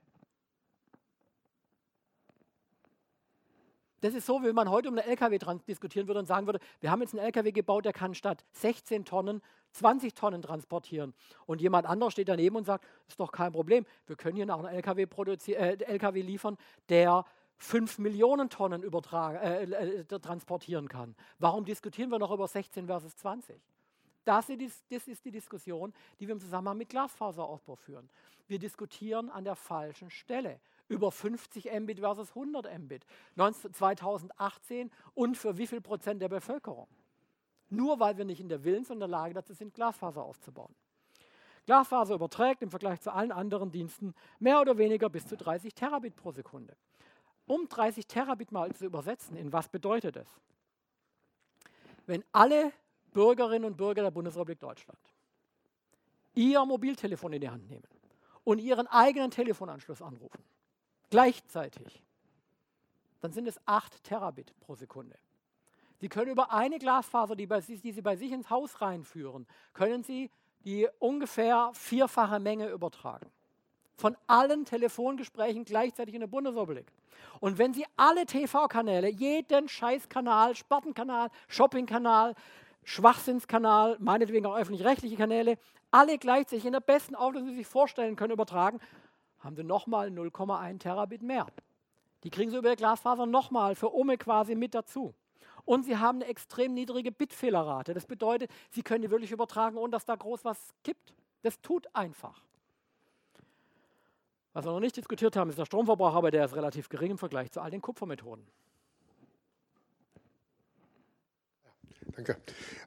Speaker 1: Das ist so, wie man heute um einen LKW diskutieren würde und sagen würde, wir haben jetzt einen LKW gebaut, der kann statt 16 Tonnen 20 Tonnen transportieren. Und jemand anderes steht daneben und sagt, ist doch kein Problem, wir können hier noch einen LKW, äh, LKW liefern, der 5 Millionen Tonnen äh, äh, transportieren kann. Warum diskutieren wir noch über 16 versus 20? Das ist, das ist die Diskussion, die wir im Zusammenhang mit Glasfaserausbau führen. Wir diskutieren an der falschen Stelle über 50 Mbit versus 100 Mbit 2018 und für wie viel Prozent der Bevölkerung. Nur weil wir nicht in der Willens- und der Lage dazu sind, Glasfaser aufzubauen. Glasfaser überträgt im Vergleich zu allen anderen Diensten mehr oder weniger bis zu 30 Terabit pro Sekunde. Um 30 Terabit mal zu übersetzen, in was bedeutet es? Wenn alle Bürgerinnen und Bürger der Bundesrepublik Deutschland ihr Mobiltelefon in die Hand nehmen und ihren eigenen Telefonanschluss anrufen, gleichzeitig, dann sind es 8 Terabit pro Sekunde. Sie können über eine Glasfaser, die, bei, die Sie bei sich ins Haus reinführen, können Sie die ungefähr vierfache Menge übertragen. Von allen Telefongesprächen gleichzeitig in der Bundesrepublik. Und wenn Sie alle TV-Kanäle, jeden Scheißkanal, Spartenkanal, Shoppingkanal, Schwachsinnskanal, meinetwegen auch öffentlich-rechtliche Kanäle, alle gleichzeitig in der besten Auflösung, die Sie sich vorstellen können, übertragen, haben Sie nochmal 0,1 Terabit mehr. Die kriegen Sie über die Glasfaser nochmal für Ome quasi mit dazu. Und Sie haben eine extrem niedrige Bitfehlerrate. Das bedeutet, Sie können die wirklich übertragen, ohne dass da groß was kippt. Das tut einfach. Was wir noch nicht diskutiert haben, ist der Stromverbrauch, aber der ist relativ gering im Vergleich zu all den Kupfermethoden.
Speaker 3: Danke.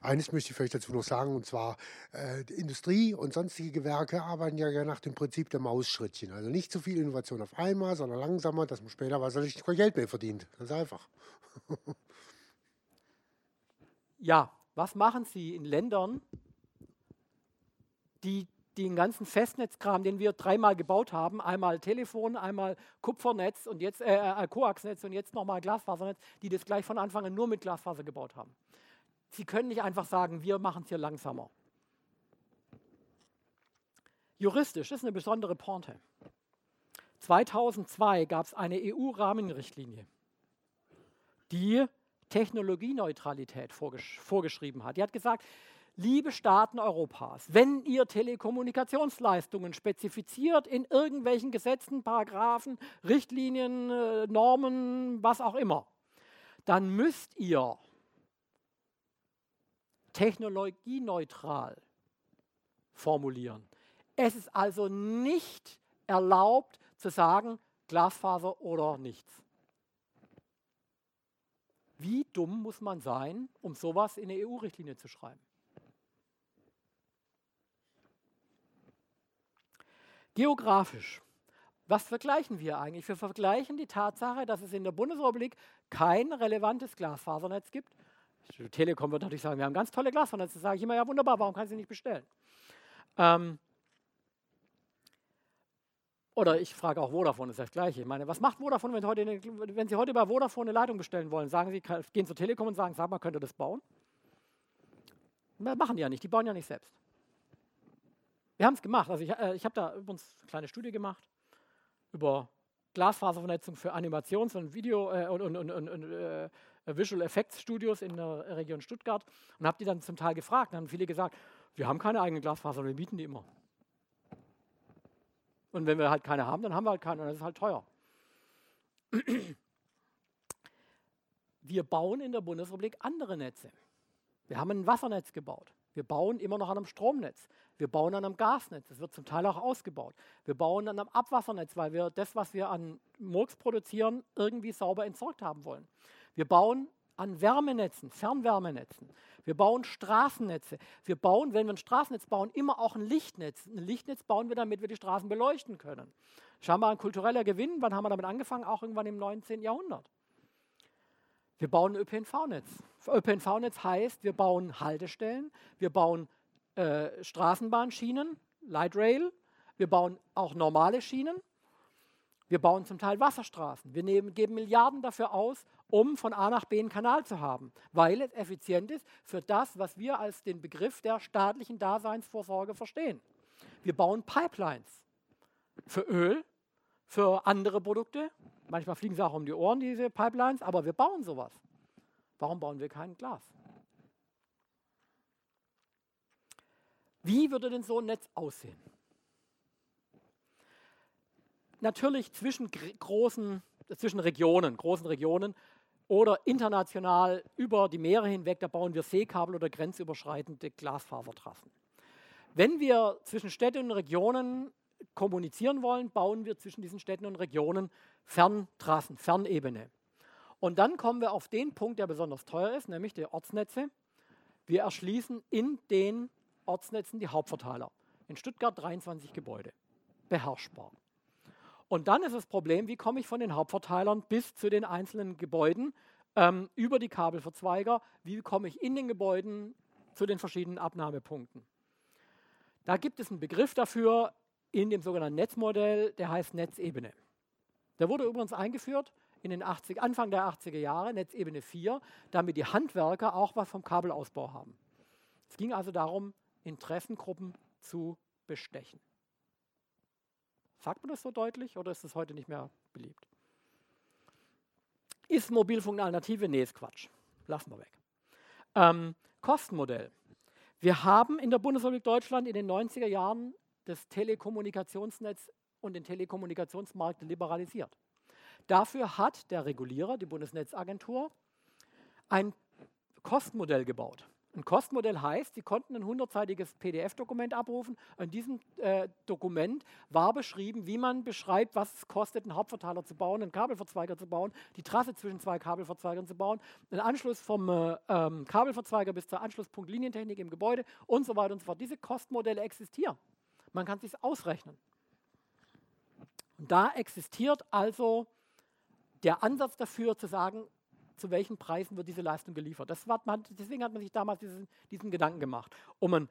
Speaker 3: Eines möchte ich vielleicht dazu noch sagen, und zwar äh, Industrie und sonstige Gewerke arbeiten ja nach dem Prinzip der Mausschrittchen. Also nicht zu viel Innovation auf einmal, sondern langsamer, dass man später wahrscheinlich kein Geld mehr verdient. Ganz einfach. (laughs)
Speaker 1: ja, was machen Sie in Ländern, die den ganzen Festnetzkram, den wir dreimal gebaut haben, einmal Telefon, einmal Kupfernetz und jetzt äh, äh, Koaxnetz und jetzt nochmal Glasfasernetz, die das gleich von Anfang an nur mit Glasfaser gebaut haben. Sie können nicht einfach sagen, wir machen es hier langsamer. Juristisch ist eine besondere Pointe. 2002 gab es eine EU-Rahmenrichtlinie, die Technologieneutralität vorgesch vorgeschrieben hat. Die hat gesagt, liebe Staaten Europas, wenn ihr Telekommunikationsleistungen spezifiziert in irgendwelchen Gesetzen, Paragraphen, Richtlinien, äh, Normen, was auch immer, dann müsst ihr technologieneutral formulieren. Es ist also nicht erlaubt zu sagen, Glasfaser oder nichts. Wie dumm muss man sein, um sowas in eine EU-Richtlinie zu schreiben? Geografisch. Was vergleichen wir eigentlich? Wir vergleichen die Tatsache, dass es in der Bundesrepublik kein relevantes Glasfasernetz gibt. Die Telekom wird natürlich sagen, wir haben ganz tolle Glasfasernetze. Das sage ich immer, ja wunderbar, warum kann ich sie nicht bestellen? Ähm oder ich frage auch Vodafone, ist das Gleiche. Ich meine, was macht Vodafone, wenn, heute wenn Sie heute bei Vodafone eine Leitung bestellen wollen? Sagen Sie, gehen zur Telekom und sagen, sag mal, könnt ihr das bauen? Das machen die ja nicht, die bauen ja nicht selbst. Wir haben es gemacht. Also ich, äh, ich habe da übrigens eine kleine Studie gemacht über Glasfaservernetzung für Animations- und Video- äh, und, und, und, und äh, Visual Effects Studios in der Region Stuttgart und habe die dann zum Teil gefragt. Dann haben viele gesagt, wir haben keine eigene Glasfaser, wir bieten die immer. Und wenn wir halt keine haben, dann haben wir halt keine und das ist halt teuer. Wir bauen in der Bundesrepublik andere Netze. Wir haben ein Wassernetz gebaut. Wir bauen immer noch an einem Stromnetz. Wir bauen an einem Gasnetz. Es wird zum Teil auch ausgebaut. Wir bauen an einem Abwassernetz, weil wir das, was wir an Murks produzieren, irgendwie sauber entsorgt haben wollen. Wir bauen an Wärmenetzen, Fernwärmenetzen. Wir bauen Straßennetze. Wir bauen, wenn wir ein Straßennetz bauen, immer auch ein Lichtnetz. Ein Lichtnetz bauen wir, damit wir die Straßen beleuchten können. Scheinbar ein kultureller Gewinn. Wann haben wir damit angefangen? Auch irgendwann im 19. Jahrhundert. Wir bauen ein ÖPNV-Netz. ÖPNV-Netz heißt, wir bauen Haltestellen, wir bauen äh, Straßenbahnschienen, Light Rail. Wir bauen auch normale Schienen. Wir bauen zum Teil Wasserstraßen. Wir nehmen, geben Milliarden dafür aus, um von A nach B einen Kanal zu haben, weil es effizient ist für das, was wir als den Begriff der staatlichen Daseinsvorsorge verstehen. Wir bauen Pipelines für Öl, für andere Produkte. Manchmal fliegen sie auch um die Ohren, diese Pipelines, aber wir bauen sowas. Warum bauen wir kein Glas? Wie würde denn so ein Netz aussehen? Natürlich zwischen großen, zwischen Regionen, großen Regionen oder international über die Meere hinweg, da bauen wir Seekabel oder grenzüberschreitende Glasfasertrassen. Wenn wir zwischen Städten und Regionen kommunizieren wollen, bauen wir zwischen diesen Städten und Regionen Ferntrassen, Fernebene. Und dann kommen wir auf den Punkt, der besonders teuer ist, nämlich die Ortsnetze. Wir erschließen in den Ortsnetzen die Hauptverteiler. In Stuttgart 23 Gebäude. Beherrschbar. Und dann ist das Problem, wie komme ich von den Hauptverteilern bis zu den einzelnen Gebäuden ähm, über die Kabelverzweiger, wie komme ich in den Gebäuden zu den verschiedenen Abnahmepunkten. Da gibt es einen Begriff dafür in dem sogenannten Netzmodell, der heißt Netzebene. Der wurde übrigens eingeführt in den 80, Anfang der 80er Jahre, Netzebene 4, damit die Handwerker auch was vom Kabelausbau haben. Es ging also darum, Interessengruppen zu bestechen. Sagt man das so deutlich oder ist das heute nicht mehr beliebt? Ist Mobilfunk eine Alternative? Nee, ist Quatsch. Lassen wir weg. Ähm, Kostenmodell. Wir haben in der Bundesrepublik Deutschland in den 90er Jahren das Telekommunikationsnetz und den Telekommunikationsmarkt liberalisiert. Dafür hat der Regulierer, die Bundesnetzagentur, ein Kostenmodell gebaut. Ein Kostenmodell heißt, Sie konnten ein hundertseitiges PDF-Dokument abrufen. In diesem äh, Dokument war beschrieben, wie man beschreibt, was es kostet, einen Hauptverteiler zu bauen, einen Kabelverzweiger zu bauen, die Trasse zwischen zwei Kabelverzweigern zu bauen, einen Anschluss vom äh, ähm, Kabelverzweiger bis zur Anschlusspunkt Linientechnik im Gebäude und so weiter und so fort. Diese Kostenmodelle existieren. Man kann es sich ausrechnen. Und da existiert also der Ansatz dafür zu sagen, zu welchen Preisen wird diese Leistung geliefert. War, man, deswegen hat man sich damals diesen, diesen Gedanken gemacht, um ein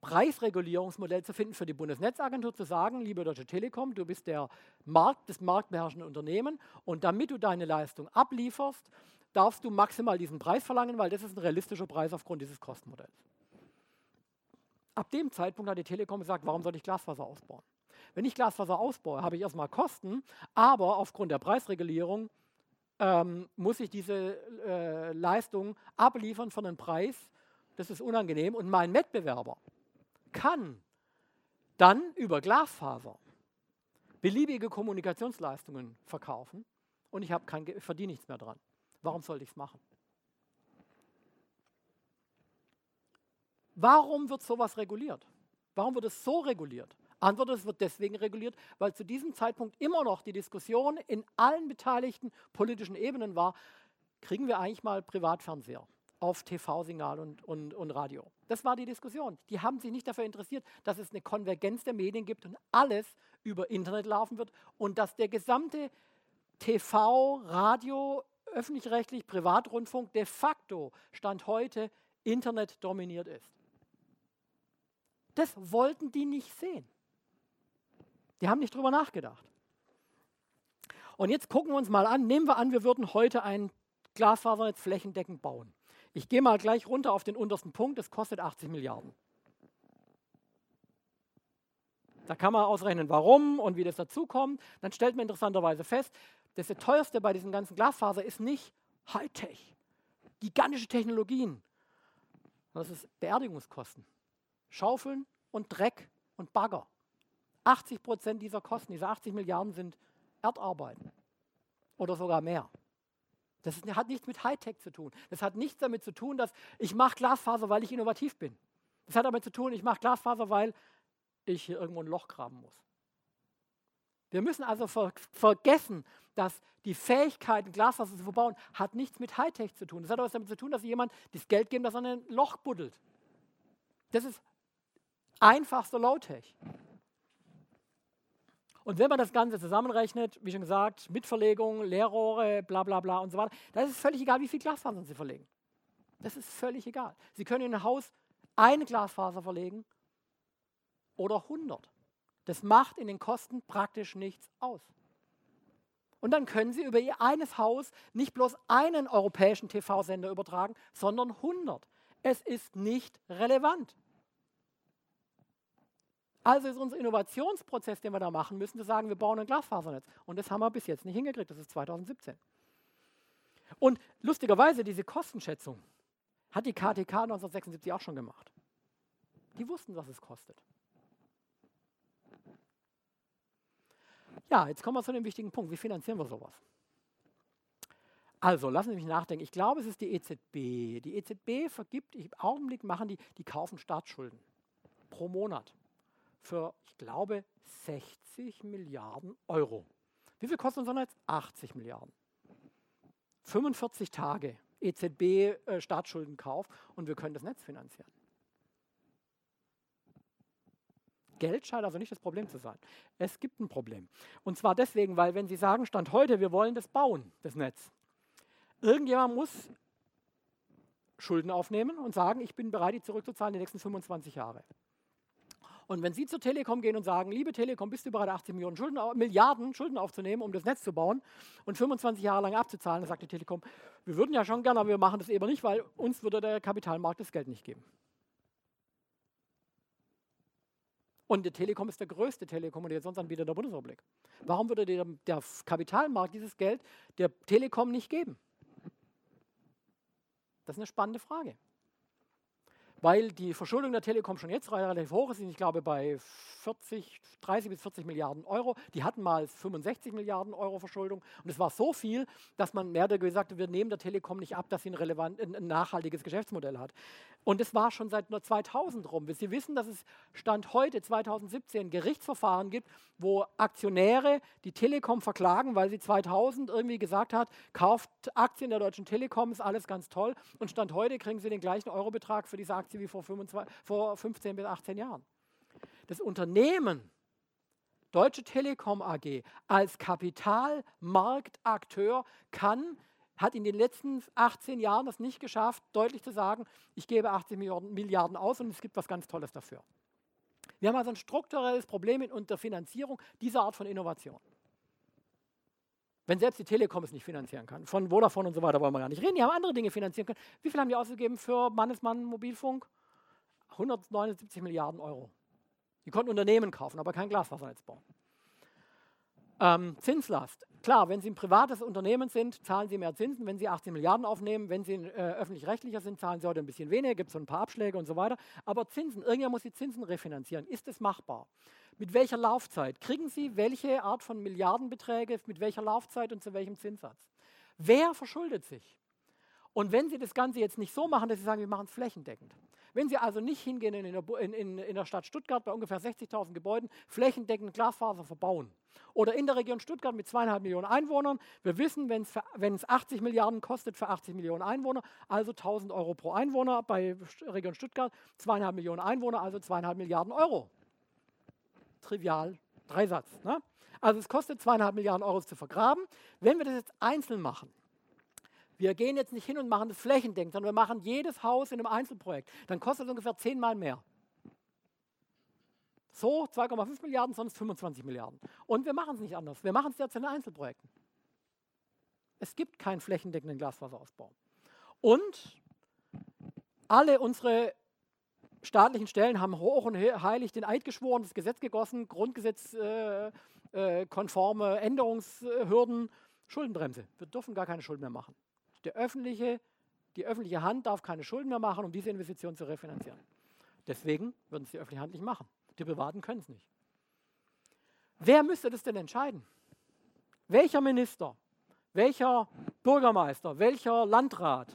Speaker 1: Preisregulierungsmodell zu finden für die Bundesnetzagentur, zu sagen, liebe Deutsche Telekom, du bist der Markt, das marktbeherrschende Unternehmen und damit du deine Leistung ablieferst, darfst du maximal diesen Preis verlangen, weil das ist ein realistischer Preis aufgrund dieses Kostenmodells. Ab dem Zeitpunkt hat die Telekom gesagt, warum soll ich Glasfaser ausbauen? Wenn ich Glasfaser ausbaue, habe ich erstmal Kosten, aber aufgrund der Preisregulierung ähm, muss ich diese äh, Leistung abliefern von einem Preis, das ist unangenehm. Und mein Wettbewerber kann dann über Glasfaser beliebige Kommunikationsleistungen verkaufen und ich, verdiene nichts mehr dran. Warum sollte ich es machen? Warum wird sowas reguliert? Warum wird es so reguliert? Antwort, es wird deswegen reguliert, weil zu diesem Zeitpunkt immer noch die Diskussion in allen beteiligten politischen Ebenen war, kriegen wir eigentlich mal Privatfernseher auf TV-Signal und, und, und Radio. Das war die Diskussion. Die haben sich nicht dafür interessiert, dass es eine Konvergenz der Medien gibt und alles über Internet laufen wird und dass der gesamte TV, Radio, öffentlich-rechtlich, Privatrundfunk de facto Stand heute Internet dominiert ist. Das wollten die nicht sehen. Die haben nicht drüber nachgedacht. Und jetzt gucken wir uns mal an, nehmen wir an, wir würden heute ein Glasfasernetz flächendeckend bauen. Ich gehe mal gleich runter auf den untersten Punkt, das kostet 80 Milliarden. Da kann man ausrechnen, warum und wie das dazukommt. Dann stellt man interessanterweise fest, dass das teuerste bei diesen ganzen Glasfaser ist nicht Hightech, gigantische Technologien. Das ist Beerdigungskosten. Schaufeln und Dreck und Bagger. 80 Prozent dieser Kosten, diese 80 Milliarden sind Erdarbeiten oder sogar mehr. Das hat nichts mit Hightech zu tun. Das hat nichts damit zu tun, dass ich mache Glasfaser, weil ich innovativ bin. Das hat damit zu tun, ich mache Glasfaser, weil ich hier irgendwo ein Loch graben muss. Wir müssen also ver vergessen, dass die Fähigkeit, Glasfaser zu verbauen, hat nichts mit Hightech zu tun. Das hat auch damit zu tun, dass jemand das Geld gibt, dass er ein Loch buddelt. Das ist einfachster Low-Tech. Und wenn man das Ganze zusammenrechnet, wie schon gesagt, mit Verlegung, Leerrohre, bla bla bla und so weiter, dann ist es völlig egal, wie viel Glasfasern Sie verlegen. Das ist völlig egal. Sie können in ein Haus eine Glasfaser verlegen oder 100. Das macht in den Kosten praktisch nichts aus. Und dann können Sie über Ihr eines Haus nicht bloß einen europäischen TV-Sender übertragen, sondern 100. Es ist nicht relevant. Also ist unser Innovationsprozess, den wir da machen müssen, zu sagen, wir bauen ein Glasfasernetz. Und das haben wir bis jetzt nicht hingekriegt, das ist 2017. Und lustigerweise, diese Kostenschätzung hat die KTK 1976 auch schon gemacht. Die wussten, was es kostet. Ja, jetzt kommen wir zu dem wichtigen Punkt. Wie finanzieren wir sowas? Also, lassen Sie mich nachdenken. Ich glaube, es ist die EZB. Die EZB vergibt, im Augenblick machen die, die kaufen Staatsschulden pro Monat für, ich glaube, 60 Milliarden Euro. Wie viel kostet unser Netz? 80 Milliarden. 45 Tage EZB-Staatsschuldenkauf äh, und wir können das Netz finanzieren. Geld scheint also nicht das Problem zu sein. Es gibt ein Problem. Und zwar deswegen, weil wenn Sie sagen, Stand heute, wir wollen das bauen, das Netz, irgendjemand muss Schulden aufnehmen und sagen, ich bin bereit, die zurückzuzahlen die nächsten 25 Jahre. Und wenn Sie zur Telekom gehen und sagen, liebe Telekom, bist du bereit, 80 Millionen Schulden, Milliarden Schulden aufzunehmen, um das Netz zu bauen und 25 Jahre lang abzuzahlen, dann sagt die Telekom, wir würden ja schon gerne, aber wir machen das eben nicht, weil uns würde der Kapitalmarkt das Geld nicht geben. Und die Telekom ist der größte Telekommunikationsanbieter der Bundesrepublik. Warum würde der, der Kapitalmarkt dieses Geld der Telekom nicht geben? Das ist eine spannende Frage weil die Verschuldung der Telekom schon jetzt relativ hoch ist. Ich glaube bei 40, 30 bis 40 Milliarden Euro. Die hatten mal 65 Milliarden Euro Verschuldung. Und es war so viel, dass man mehr oder gesagt hat, wir nehmen der Telekom nicht ab, dass sie ein, relevant, ein, nachhaltiges Geschäftsmodell hat. Und es war schon seit 2000 rum. Sie wissen, dass es Stand heute, 2017, Gerichtsverfahren gibt, wo Aktionäre die Telekom verklagen, weil sie 2000 irgendwie gesagt hat, kauft Aktien der Deutschen Telekom, ist alles ganz toll. Und Stand heute kriegen sie den gleichen Eurobetrag für diese Aktie wie vor, 25, vor 15 bis 18 Jahren. Das Unternehmen Deutsche Telekom AG als Kapitalmarktakteur kann hat in den letzten 18 Jahren das nicht geschafft, deutlich zu sagen, ich gebe 80 Milliarden, Milliarden aus und es gibt was ganz Tolles dafür. Wir haben also ein strukturelles Problem in der Finanzierung dieser Art von Innovation. Wenn selbst die Telekom es nicht finanzieren kann, von Vodafone und so weiter wollen wir gar nicht reden, die haben andere Dinge finanzieren können. Wie viel haben die ausgegeben für Mannesmann Mobilfunk? 179 Milliarden Euro. Die konnten Unternehmen kaufen, aber kein Glasfasernetz bauen. Ähm, Zinslast. Klar, wenn Sie ein privates Unternehmen sind, zahlen Sie mehr Zinsen. Wenn Sie 18 Milliarden aufnehmen, wenn Sie äh, öffentlich-rechtlicher sind, zahlen Sie heute ein bisschen weniger, gibt es so ein paar Abschläge und so weiter. Aber Zinsen, irgendjemand muss die Zinsen refinanzieren. Ist es machbar? Mit welcher Laufzeit? Kriegen Sie welche Art von Milliardenbeträge, mit welcher Laufzeit und zu welchem Zinssatz? Wer verschuldet sich? Und wenn Sie das Ganze jetzt nicht so machen, dass Sie sagen, wir machen es flächendeckend, wenn Sie also nicht hingehen in der, in, in, in der Stadt Stuttgart bei ungefähr 60.000 Gebäuden flächendeckend Glasfaser verbauen oder in der Region Stuttgart mit zweieinhalb Millionen Einwohnern, wir wissen, wenn es 80 Milliarden kostet für 80 Millionen Einwohner, also 1000 Euro pro Einwohner bei Region Stuttgart, zweieinhalb Millionen Einwohner, also zweieinhalb Milliarden Euro. Trivial, Dreisatz. Ne? Also es kostet zweieinhalb Milliarden Euro zu vergraben. Wenn wir das jetzt einzeln machen, wir gehen jetzt nicht hin und machen das flächendeckend, sondern wir machen jedes Haus in einem Einzelprojekt. Dann kostet es ungefähr zehnmal mehr. So 2,5 Milliarden, sonst 25 Milliarden. Und wir machen es nicht anders. Wir machen es jetzt in Einzelprojekten. Es gibt keinen flächendeckenden Glasfaserausbau. Und alle unsere staatlichen Stellen haben hoch und heilig den Eid geschworen, das Gesetz gegossen, grundgesetzkonforme äh, äh, Änderungshürden, Schuldenbremse. Wir dürfen gar keine Schulden mehr machen. Der öffentliche, die öffentliche Hand darf keine Schulden mehr machen, um diese Investition zu refinanzieren. Deswegen würden es die öffentliche Hand nicht machen. Die Privaten können es nicht. Wer müsste das denn entscheiden? Welcher Minister, welcher Bürgermeister, welcher Landrat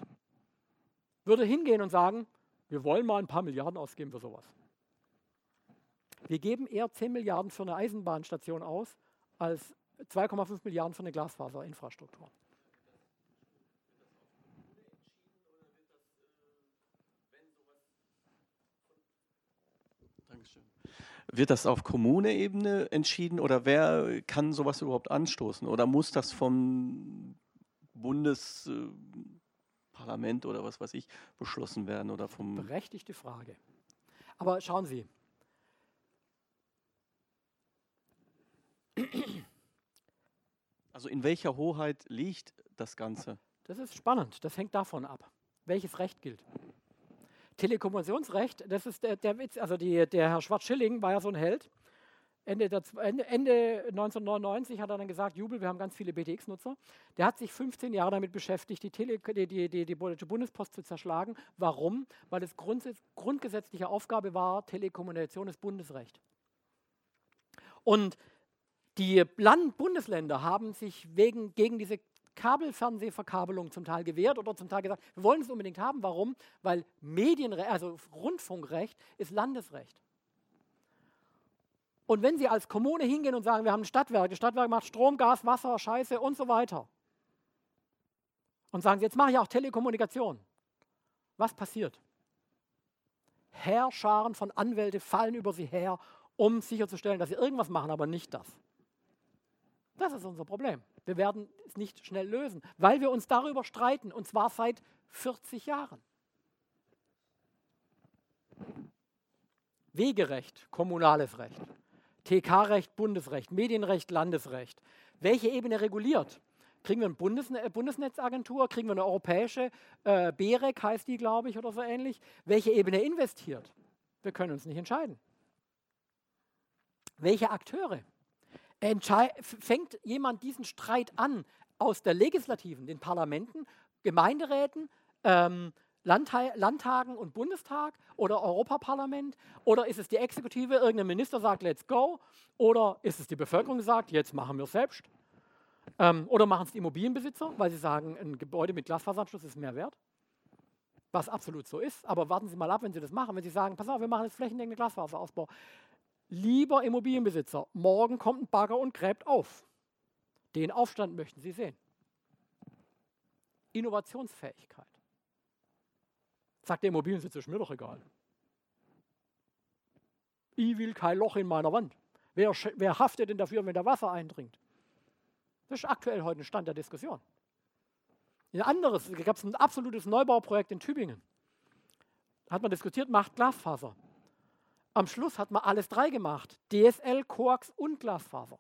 Speaker 1: würde hingehen und sagen, wir wollen mal ein paar Milliarden ausgeben für sowas? Wir geben eher 10 Milliarden für eine Eisenbahnstation aus, als 2,5 Milliarden für eine Glasfaserinfrastruktur.
Speaker 4: Wird das auf Kommune-Ebene entschieden oder wer kann sowas überhaupt anstoßen? Oder muss das vom Bundesparlament Parlament oder was weiß ich beschlossen werden oder vom.
Speaker 1: Berechtigte Frage. Aber schauen Sie.
Speaker 4: Also in welcher Hoheit liegt das Ganze?
Speaker 1: Das ist spannend. Das hängt davon ab, welches Recht gilt. Telekommunikationsrecht, das ist der, der Witz, also die, der Herr Schwarz-Schilling war ja so ein Held. Ende, der, Ende, Ende 1999 hat er dann gesagt, Jubel, wir haben ganz viele BTX-Nutzer. Der hat sich 15 Jahre damit beschäftigt, die, Tele, die, die, die, Bundespost zu zerschlagen. Warum? Weil es Grund, grundgesetzliche Aufgabe war, Telekommunikation ist Bundesrecht. Und die Land Bundesländer haben sich wegen, gegen diese Kabelfernsehverkabelung zum Teil gewährt oder zum Teil gesagt, wir wollen es unbedingt haben. Warum? Weil Medienrecht, also Rundfunkrecht ist Landesrecht. Und wenn Sie als Kommune hingehen und sagen, wir haben ein Stadtwerk, das Stadtwerk macht Strom, Gas, Wasser, Scheiße und so weiter. Und sagen Sie, jetzt mache ich auch Telekommunikation. Was passiert? Herrscharen von Anwälten fallen über Sie her, um sicherzustellen, dass Sie irgendwas machen, aber nicht das. Das ist unser Problem. Wir werden es nicht schnell lösen, weil wir uns darüber streiten, und zwar seit 40 Jahren. Wegerecht, kommunales Recht. TK-Recht, Bundesrecht, Medienrecht, Landesrecht. Welche Ebene reguliert? Kriegen wir eine Bundesne äh, Bundesnetzagentur? Kriegen wir eine europäische? Äh, BEREC heißt die, glaube ich, oder so ähnlich. Welche Ebene investiert? Wir können uns nicht entscheiden. Welche Akteure? Fängt jemand diesen Streit an aus der Legislativen, den Parlamenten, Gemeinderäten, ähm, Landtagen und Bundestag oder Europaparlament? Oder ist es die Exekutive, irgendein Minister sagt, let's go? Oder ist es die Bevölkerung, die sagt, jetzt machen wir es selbst? Ähm, oder machen es die Immobilienbesitzer, weil sie sagen, ein Gebäude mit Glasfaseranschluss ist mehr wert? Was absolut so ist. Aber warten Sie mal ab, wenn Sie das machen. Wenn Sie sagen, pass auf, wir machen jetzt flächendeckenden Glasfaserausbau. Lieber Immobilienbesitzer, morgen kommt ein Bagger und gräbt auf. Den Aufstand möchten Sie sehen. Innovationsfähigkeit. Sagt der Immobilienbesitzer, ist mir doch egal. Ich will kein Loch in meiner Wand. Wer, wer haftet denn dafür, wenn da Wasser eindringt? Das ist aktuell heute ein Stand der Diskussion. Ein anderes, gab es ein absolutes Neubauprojekt in Tübingen. Hat man diskutiert, macht Glasfaser. Am Schluss hat man alles drei gemacht: DSL, Koax und Glasfaser.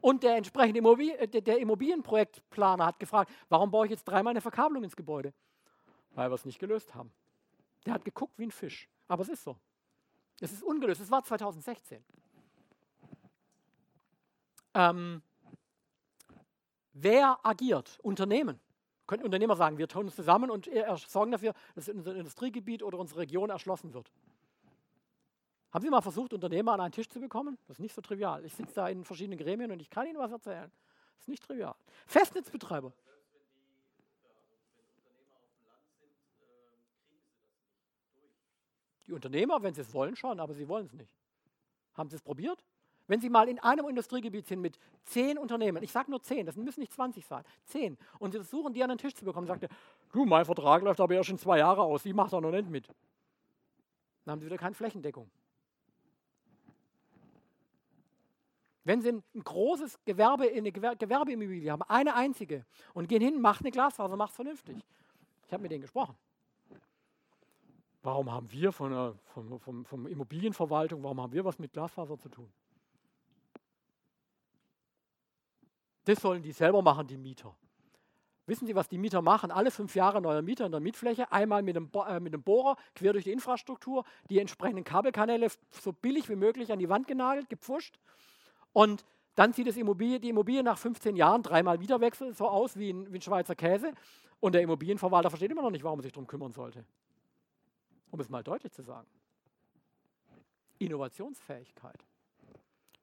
Speaker 1: Und der entsprechende Immobilien, äh, der Immobilienprojektplaner hat gefragt, warum baue ich jetzt dreimal eine Verkabelung ins Gebäude? Weil wir es nicht gelöst haben. Der hat geguckt wie ein Fisch. Aber es ist so. Es ist ungelöst. Es war 2016. Ähm, wer agiert? Unternehmen. Könnten Unternehmer sagen, wir tun uns zusammen und sorgen dafür, dass unser Industriegebiet oder unsere Region erschlossen wird. Haben Sie mal versucht, Unternehmer an einen Tisch zu bekommen? Das ist nicht so trivial. Ich sitze da in verschiedenen Gremien und ich kann Ihnen was erzählen. Das ist nicht trivial. Festnetzbetreiber. Die Unternehmer, wenn sie es wollen, schon, aber sie wollen es nicht. Haben Sie es probiert? Wenn Sie mal in einem Industriegebiet sind mit zehn Unternehmen, ich sage nur zehn, das müssen nicht 20 sein, zehn, und Sie versuchen, die an den Tisch zu bekommen, sagt er, du, mein Vertrag läuft aber ja schon zwei Jahre aus, ich mache da noch nicht mit. Dann haben Sie wieder keine Flächendeckung. Wenn Sie ein großes Gewerbe, eine Gewerbeimmobilie haben, eine einzige, und gehen hin, macht eine Glasfaser, macht es vernünftig. Ich habe mit denen gesprochen. Warum haben wir von der von, von, von Immobilienverwaltung, warum haben wir was mit Glasfaser zu tun? Das sollen die selber machen, die Mieter. Wissen Sie, was die Mieter machen? Alle fünf Jahre neuer Mieter in der Mietfläche, einmal mit einem, äh, mit einem Bohrer quer durch die Infrastruktur, die entsprechenden Kabelkanäle so billig wie möglich an die Wand genagelt, gepfuscht. Und dann sieht das Immobilie, die Immobilie nach 15 Jahren dreimal wieder wechselt, so aus wie ein, wie ein Schweizer Käse. Und der Immobilienverwalter versteht immer noch nicht, warum er sich darum kümmern sollte um es mal deutlich zu sagen. Innovationsfähigkeit.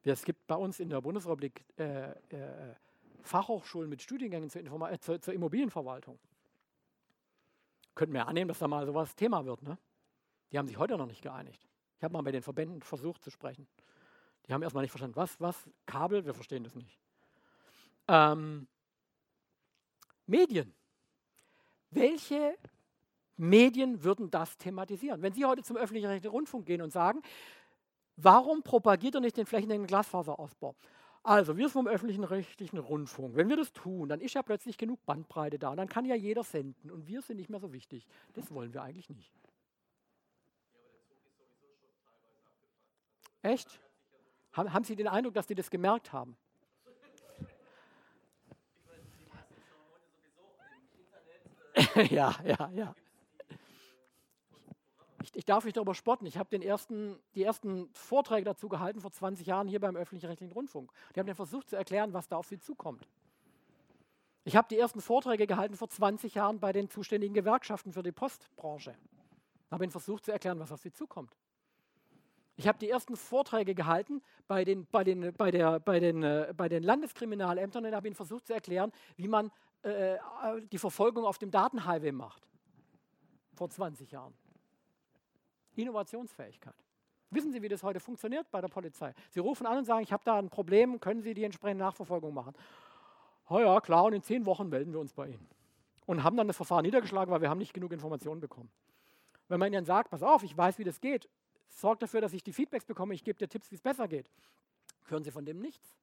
Speaker 1: Es gibt bei uns in der Bundesrepublik äh, äh, Fachhochschulen mit Studiengängen zur, äh, zur, zur, Immobilienverwaltung. Könnten wir annehmen, dass da mal sowas Thema wird. Ne? Die haben sich heute noch nicht geeinigt. Ich habe mal bei den Verbänden versucht zu sprechen. Die haben erstmal nicht verstanden, was, was, Kabel, wir verstehen das nicht. Ähm, Medien. Welche Medien würden das thematisieren. Wenn Sie heute zum öffentlich-rechtlichen Rundfunk gehen und sagen, warum propagiert er nicht den flächendeckenden Glasfaserausbau? Also, wir vom öffentlichen rechtlichen Rundfunk. Wenn wir das tun, dann ist ja plötzlich genug Bandbreite da. Und dann kann ja jeder senden. Und wir sind nicht mehr so wichtig. Das wollen wir eigentlich nicht. Echt? Haben Sie den Eindruck, dass Sie das gemerkt haben? (laughs) ja, ja, ja. Ich, ich, darf mich darüber spotten. Ich habe ersten, die ersten Vorträge dazu gehalten vor 20 Jahren hier beim öffentlich-rechtlichen Rundfunk. Die haben dann versucht zu erklären, was da auf sie zukommt. Ich habe die ersten Vorträge gehalten vor 20 Jahren bei den zuständigen Gewerkschaften für die Postbranche. Habe ihnen versucht zu erklären, was auf sie zukommt. Ich habe die ersten Vorträge gehalten bei den, bei den, bei der, bei den, äh, bei den Landeskriminalämtern und habe ihnen versucht zu erklären, wie man äh, die Verfolgung auf dem Datenhighway macht. Vor 20 Jahren. Innovationsfähigkeit. Wissen Sie, wie das heute funktioniert bei der Polizei? Sie rufen an und sagen, ich habe da ein Problem, können Sie die entsprechende Nachverfolgung machen? Oh ja, klar, und in zehn Wochen melden wir uns bei Ihnen. Und haben dann das Verfahren niedergeschlagen, weil wir haben nicht genug Informationen bekommen. Wenn man Ihnen sagt, pass auf, ich weiß, wie das geht, sorgt dafür, dass ich die Feedbacks bekomme, ich gebe dir Tipps, wie es besser geht, hören Sie von dem nichts.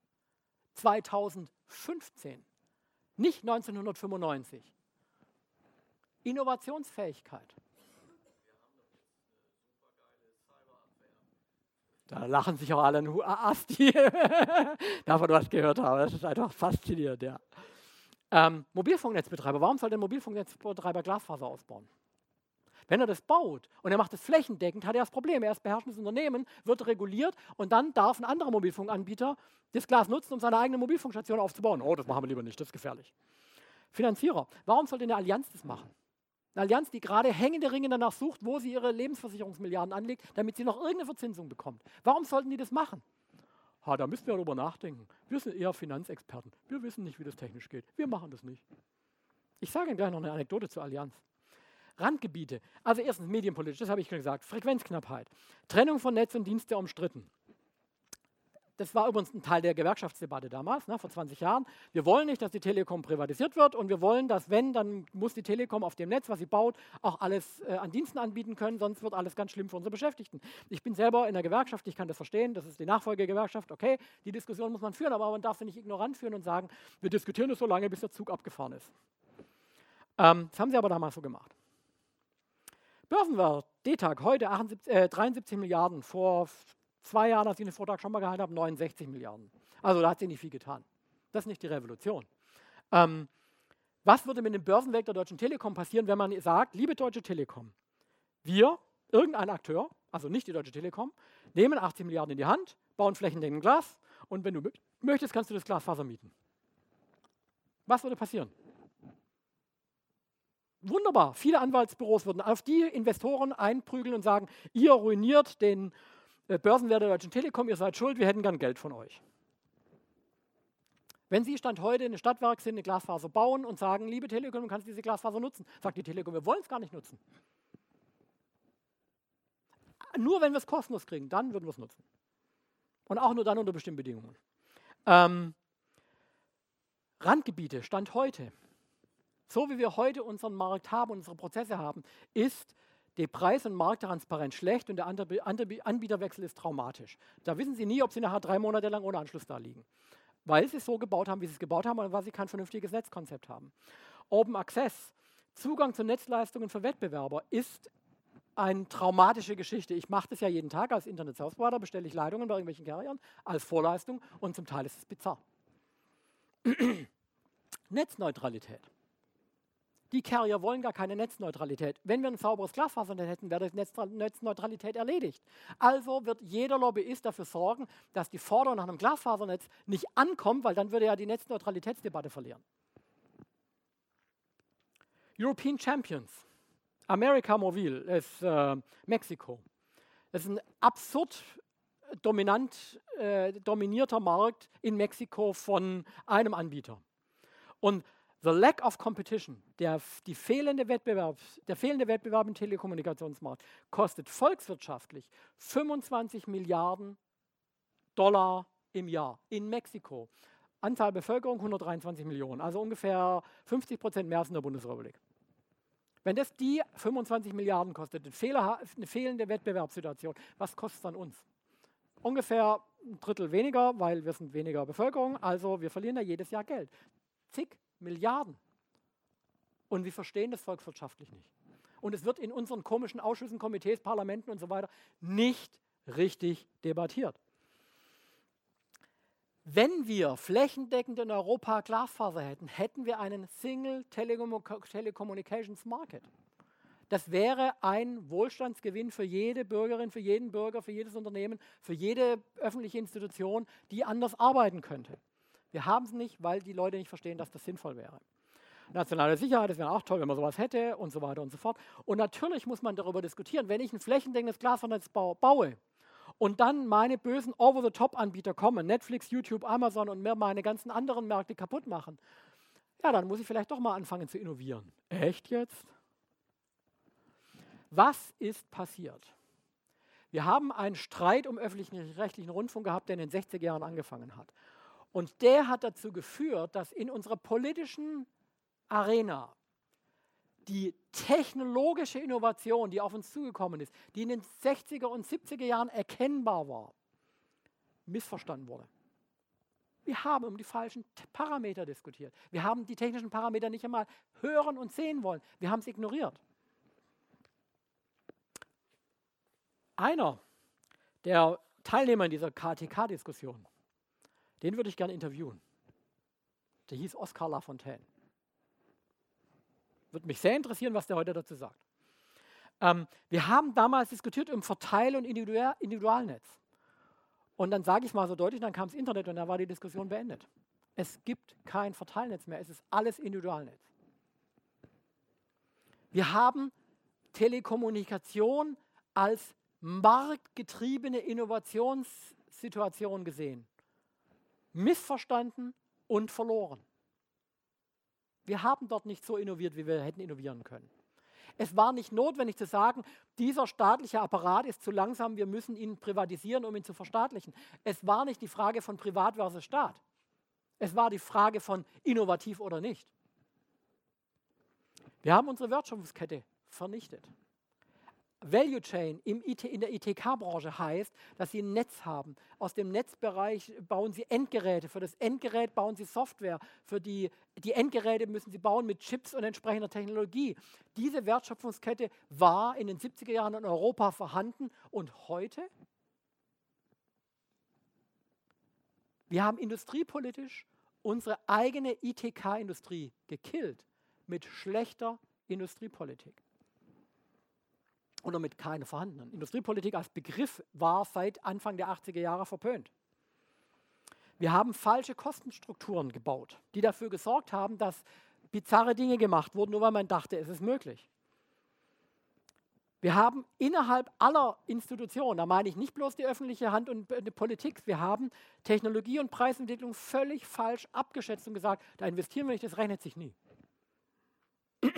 Speaker 1: 2015, nicht 1995. Innovationsfähigkeit. Da lachen sich auch alle ein Asti, (laughs) davon was gehört habe. Das ist einfach faszinierend, ja. Ähm, Mobilfunknetzbetreiber, warum soll der Mobilfunknetzbetreiber Glasfaser ausbauen? Wenn er das baut und er macht es flächendeckend, hat er das Problem. Er ist beherrschendes Unternehmen, wird reguliert und dann darf ein anderer Mobilfunkanbieter das Glas nutzen, um seine eigene Mobilfunkstation aufzubauen. Oh, das machen wir lieber nicht, das ist gefährlich. Finanzierer, warum sollte eine Allianz das machen? Eine Allianz, die gerade hängende Ringe danach sucht, wo sie ihre Lebensversicherungsmilliarden anlegt, damit sie noch irgendeine Verzinsung bekommt. Warum sollten die das machen? Ha, da müssen wir darüber nachdenken. Wir sind eher Finanzexperten. Wir wissen nicht, wie das technisch geht. Wir machen das nicht. Ich sage Ihnen gleich noch eine Anekdote zur Allianz. Randgebiete. Also erstens medienpolitisch, das habe ich schon gesagt. Frequenzknappheit. Trennung von Netz und Dienste umstritten. Das war übrigens ein Teil der Gewerkschaftsdebatte damals, ne, vor 20 Jahren. Wir wollen nicht, dass die Telekom privatisiert wird und wir wollen, dass wenn, dann muss die Telekom auf dem Netz, was sie baut, auch alles äh, an Diensten anbieten können, sonst wird alles ganz schlimm für unsere Beschäftigten. Ich bin selber in der Gewerkschaft, ich kann das verstehen, das ist die Nachfolgegewerkschaft, okay, die Diskussion muss man führen, aber man darf sie nicht ignorant führen und sagen, wir diskutieren es so lange, bis der Zug abgefahren ist. Ähm, das haben sie aber damals so gemacht. Börsenwert, D-Tag, heute 78, äh, 73 Milliarden, vor zwei Jahren, als ich den Vortrag schon mal gehalten habe, 69 Milliarden. Also da hat sich nicht viel getan. Das ist nicht die Revolution. Ähm, was würde mit dem Börsenweg der Deutschen Telekom passieren, wenn man sagt, liebe Deutsche Telekom, wir, irgendein Akteur, also nicht die Deutsche Telekom, nehmen 80 Milliarden in die Hand, bauen flächendeckend Glas und wenn du möchtest, kannst du das Glasfaser mieten. Was würde passieren? Wunderbar, viele Anwaltsbüros würden auf die Investoren einprügeln und sagen, ihr ruiniert den Börsenwert der Deutschen Telekom, ihr seid schuld, wir hätten gern Geld von euch. Wenn Sie Stand heute in der Stadtwerk sind, eine Glasfaser bauen und sagen, liebe Telekom, du kannst diese Glasfaser nutzen, sagt die Telekom, wir wollen es gar nicht nutzen. Nur wenn wir es kostenlos kriegen, dann würden wir es nutzen. Und auch nur dann unter bestimmten Bedingungen. Ähm, Randgebiete, Stand heute. So wie wir heute unseren Markt haben, unsere Prozesse haben, ist die Preis- und Markttransparenz schlecht und der Anbieterwechsel ist traumatisch. Da wissen Sie nie, ob Sie nachher drei Monate lang ohne Anschluss da liegen. Weil Sie es so gebaut haben, wie Sie es gebaut haben und weil Sie kein vernünftiges Netzkonzept haben. Open Access, Zugang zu Netzleistungen für Wettbewerber, ist eine traumatische Geschichte. Ich mache das ja jeden Tag als Internet Service Provider, bestelle ich Leitungen bei irgendwelchen Carriern als Vorleistung und zum Teil ist es bizarr. (clears throat) Netzneutralität. Die Carrier wollen gar keine Netzneutralität. Wenn wir ein sauberes Glasfasernetz hätten, wäre die Netzneutralität erledigt. Also wird jeder Lobbyist dafür sorgen, dass die Forderung nach einem Glasfasernetz nicht ankommt, weil dann würde er die Netzneutralitätsdebatte verlieren. European Champions. America Mobil ist äh, Mexiko. Das ist ein absurd dominant, äh, dominierter Markt in Mexiko von einem Anbieter. Und The lack of competition, der, die fehlende Wettbewerb, der fehlende Wettbewerb im Telekommunikationsmarkt, kostet volkswirtschaftlich 25 Milliarden Dollar im Jahr in Mexiko. Anzahl Bevölkerung 123 Millionen, also ungefähr 50 Prozent mehr als in der Bundesrepublik. Wenn das die 25 Milliarden kostet, eine fehlende Wettbewerbssituation, was kostet es dann uns? Ungefähr ein Drittel weniger, weil wir sind weniger Bevölkerung, also wir verlieren ja jedes Jahr Geld. Zig Milliarden. Und wir verstehen das volkswirtschaftlich nicht. Und es wird in unseren komischen Ausschüssen, Komitees, Parlamenten und so weiter nicht richtig debattiert. Wenn wir flächendeckend in Europa Glasfaser hätten, hätten wir einen Single Telecommunications Market. Das wäre ein Wohlstandsgewinn für jede Bürgerin, für jeden Bürger, für jedes Unternehmen, für jede öffentliche Institution, die anders arbeiten könnte. Wir haben es nicht, weil die Leute nicht verstehen, dass das sinnvoll wäre. Nationale Sicherheit, das wäre auch toll, wenn man sowas hätte und so weiter und so fort. Und natürlich muss man darüber diskutieren, wenn ich ein flächendeckendes Glasfasernetz baue und dann meine bösen Over-the-Top-Anbieter kommen, Netflix, YouTube, Amazon und mir meine ganzen anderen Märkte kaputt machen, ja, dann muss ich vielleicht doch mal anfangen zu innovieren. Echt jetzt? Was ist passiert? Wir haben einen Streit um öffentlich-rechtlichen Rundfunk gehabt, der in den 60er Jahren angefangen hat. Und der hat dazu geführt, dass in unserer politischen Arena die technologische Innovation, die auf uns zugekommen ist, die in den 60er und 70er Jahren erkennbar war, missverstanden wurde. Wir haben um die falschen Parameter diskutiert. Wir haben die technischen Parameter nicht einmal hören und sehen wollen. Wir haben es ignoriert. Einer der Teilnehmer in dieser KTK-Diskussion, den würde ich gerne interviewen. Der hieß Oskar Lafontaine. Würde mich sehr interessieren, was der heute dazu sagt. Ähm, wir haben damals diskutiert um Verteil- und Individual Individualnetz. Und dann sage ich mal so deutlich, dann kam das Internet und dann war die Diskussion beendet. Es gibt kein Verteilnetz mehr, es ist alles Individualnetz. Wir haben Telekommunikation als marktgetriebene Innovationssituation gesehen. Missverstanden und verloren. Wir haben dort nicht so innoviert, wie wir hätten innovieren können. Es war nicht notwendig zu sagen, dieser staatliche Apparat ist zu langsam, wir müssen ihn privatisieren, um ihn zu verstaatlichen. Es war nicht die Frage von Privat versus Staat. Es war die Frage von innovativ oder nicht. Wir haben unsere Wertschöpfungskette vernichtet. Value Chain im IT, in der ITK-Branche heißt, dass sie ein Netz haben. Aus dem Netzbereich bauen sie Endgeräte. Für das Endgerät bauen sie Software. Für die, die Endgeräte müssen sie bauen mit Chips und entsprechender Technologie. Diese Wertschöpfungskette war in den 70er Jahren in Europa vorhanden und heute? Wir haben industriepolitisch unsere eigene ITK-Industrie gekillt mit schlechter Industriepolitik oder mit keiner vorhandenen. Industriepolitik als Begriff war seit Anfang der 80er Jahre verpönt. Wir haben falsche Kostenstrukturen gebaut, die dafür gesorgt haben, dass bizarre Dinge gemacht wurden, nur weil man dachte, es ist möglich. Wir haben innerhalb aller Institutionen, da meine ich nicht bloß die öffentliche Hand und die Politik, wir haben Technologie und Preisentwicklung völlig falsch abgeschätzt und gesagt, da investieren wir nicht, das rechnet sich nie. (clears throat)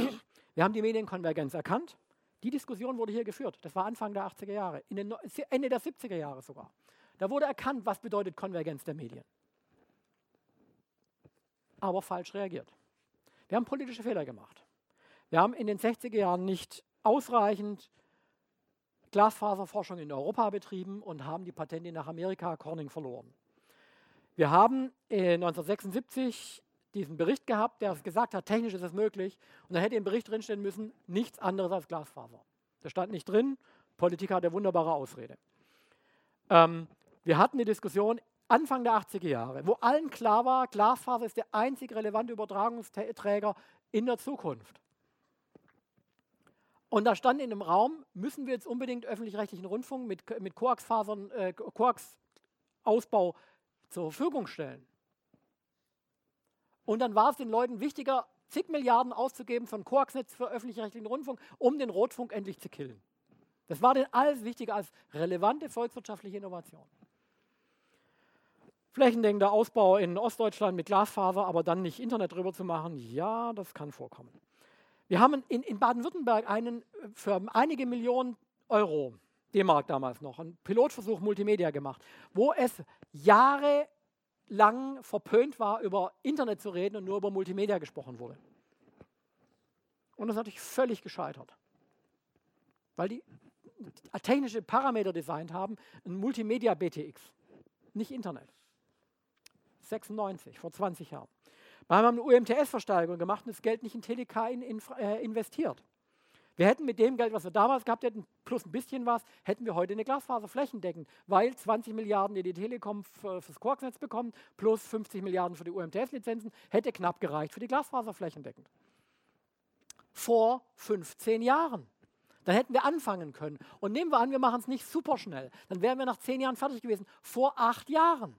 Speaker 1: Wir haben die Medienkonvergenz erkannt die Diskussion wurde hier geführt. Das war Anfang der 80er Jahre, Ende der 70er Jahre sogar. Da wurde erkannt, was bedeutet Konvergenz der Medien. Aber falsch reagiert. Wir haben politische Fehler gemacht. Wir haben in den 60er Jahren nicht ausreichend Glasfaserforschung in Europa betrieben und haben die Patente nach Amerika Corning verloren. Wir haben 1976 diesen Bericht gehabt, der gesagt hat, technisch ist es möglich. Und da hätte im Bericht drinstehen müssen, nichts anderes als Glasfaser. Das stand nicht drin. Politik hat eine wunderbare Ausrede. Ähm, wir hatten die Diskussion Anfang der 80er Jahre, wo allen klar war, Glasfaser ist der einzig relevante Übertragungsträger in der Zukunft. Und da stand in dem Raum, müssen wir jetzt unbedingt öffentlich-rechtlichen Rundfunk mit, mit Koax-Fasern, äh, Koax-Ausbau zur Verfügung stellen. Und dann war es den Leuten wichtiger, zig Milliarden auszugeben von Koaxnetz für öffentlich-rechtlichen Rundfunk, um den Rotfunk endlich zu killen. Das war denen alles wichtiger als relevante volkswirtschaftliche Innovation. Flächendeckender Ausbau in Ostdeutschland mit Glasfaser, aber dann nicht Internet drüber zu machen, ja, das kann vorkommen. Wir haben in, in Baden-Württemberg einen für einige Millionen Euro, D-Mark damals noch, einen Pilotversuch Multimedia gemacht, wo es Jahre lang verpönt war, über Internet zu reden und nur über Multimedia gesprochen wurde. Und das ist natürlich völlig gescheitert. Weil die technische Parameter designt haben, ein Multimedia BTX. nicht Internet. 96, vor 20 Jahren. Wir haben eine UMTS-Versteigerung gemacht und das Geld nicht in Teleca in, in, äh, investiert. Wir hätten mit dem Geld, was wir damals gehabt hätten, plus ein bisschen was, hätten wir heute eine Glasfaser flächendeckend, weil 20 Milliarden, die die Telekom fürs Quarksnetz bekommt, plus 50 Milliarden für die UMTS-Lizenzen, hätte knapp gereicht für die Glasfaser flächendeckend. Vor 15 Jahren. Dann hätten wir anfangen können. Und nehmen wir an, wir machen es nicht super schnell. Dann wären wir nach zehn Jahren fertig gewesen. Vor acht Jahren.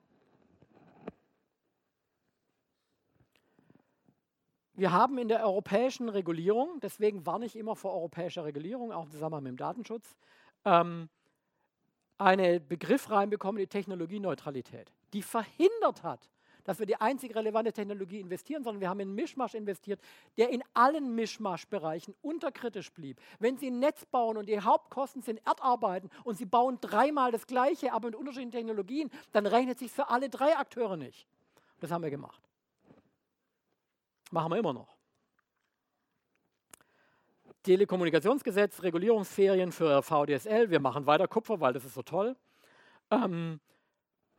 Speaker 1: Wir haben in der europäischen Regulierung, deswegen warne ich immer vor europäischer Regulierung, auch im Zusammenhang mit dem Datenschutz, ähm, einen Begriff reinbekommen, die Technologieneutralität, die verhindert hat, dass wir die einzig relevante Technologie investieren, sondern wir haben in Mischmasch investiert, der in allen Mischmaschbereichen unterkritisch blieb. Wenn Sie ein Netz bauen und die Hauptkosten sind Erdarbeiten und Sie bauen dreimal das Gleiche, aber mit unterschiedlichen Technologien, dann rechnet sich für alle drei Akteure nicht. Das haben wir gemacht. Machen wir immer noch. Telekommunikationsgesetz, Regulierungsferien für VDSL. Wir machen weiter Kupfer, weil das ist so toll. Ähm,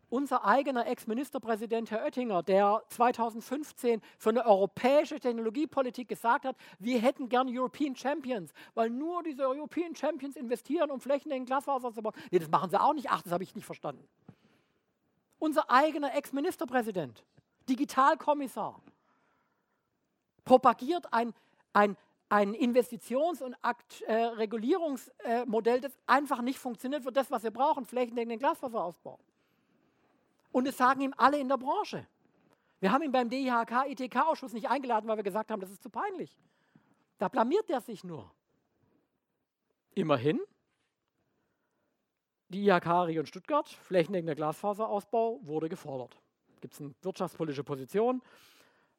Speaker 1: unser eigener Ex-Ministerpräsident Herr Oettinger, der 2015 für eine europäische Technologiepolitik gesagt hat, wir hätten gern European Champions, weil nur diese European Champions investieren, um flächendeckend Glasfaser zu bauen. Nee, das machen sie auch nicht. Ach, das habe ich nicht verstanden. Unser eigener Ex-Ministerpräsident, Digitalkommissar, propagiert ein, ein, ein Investitions- und Akt, äh, Regulierungsmodell, das einfach nicht funktioniert für das, was wir brauchen, flächendeckenden Glasfaserausbau. Und es sagen ihm alle in der Branche. Wir haben ihn beim DIHK-ITK-Ausschuss nicht eingeladen, weil wir gesagt haben, das ist zu peinlich. Da blamiert er sich nur. Immerhin, die IHK Region Stuttgart, flächendeckender Glasfaserausbau, wurde gefordert. Gibt es eine wirtschaftspolitische Position.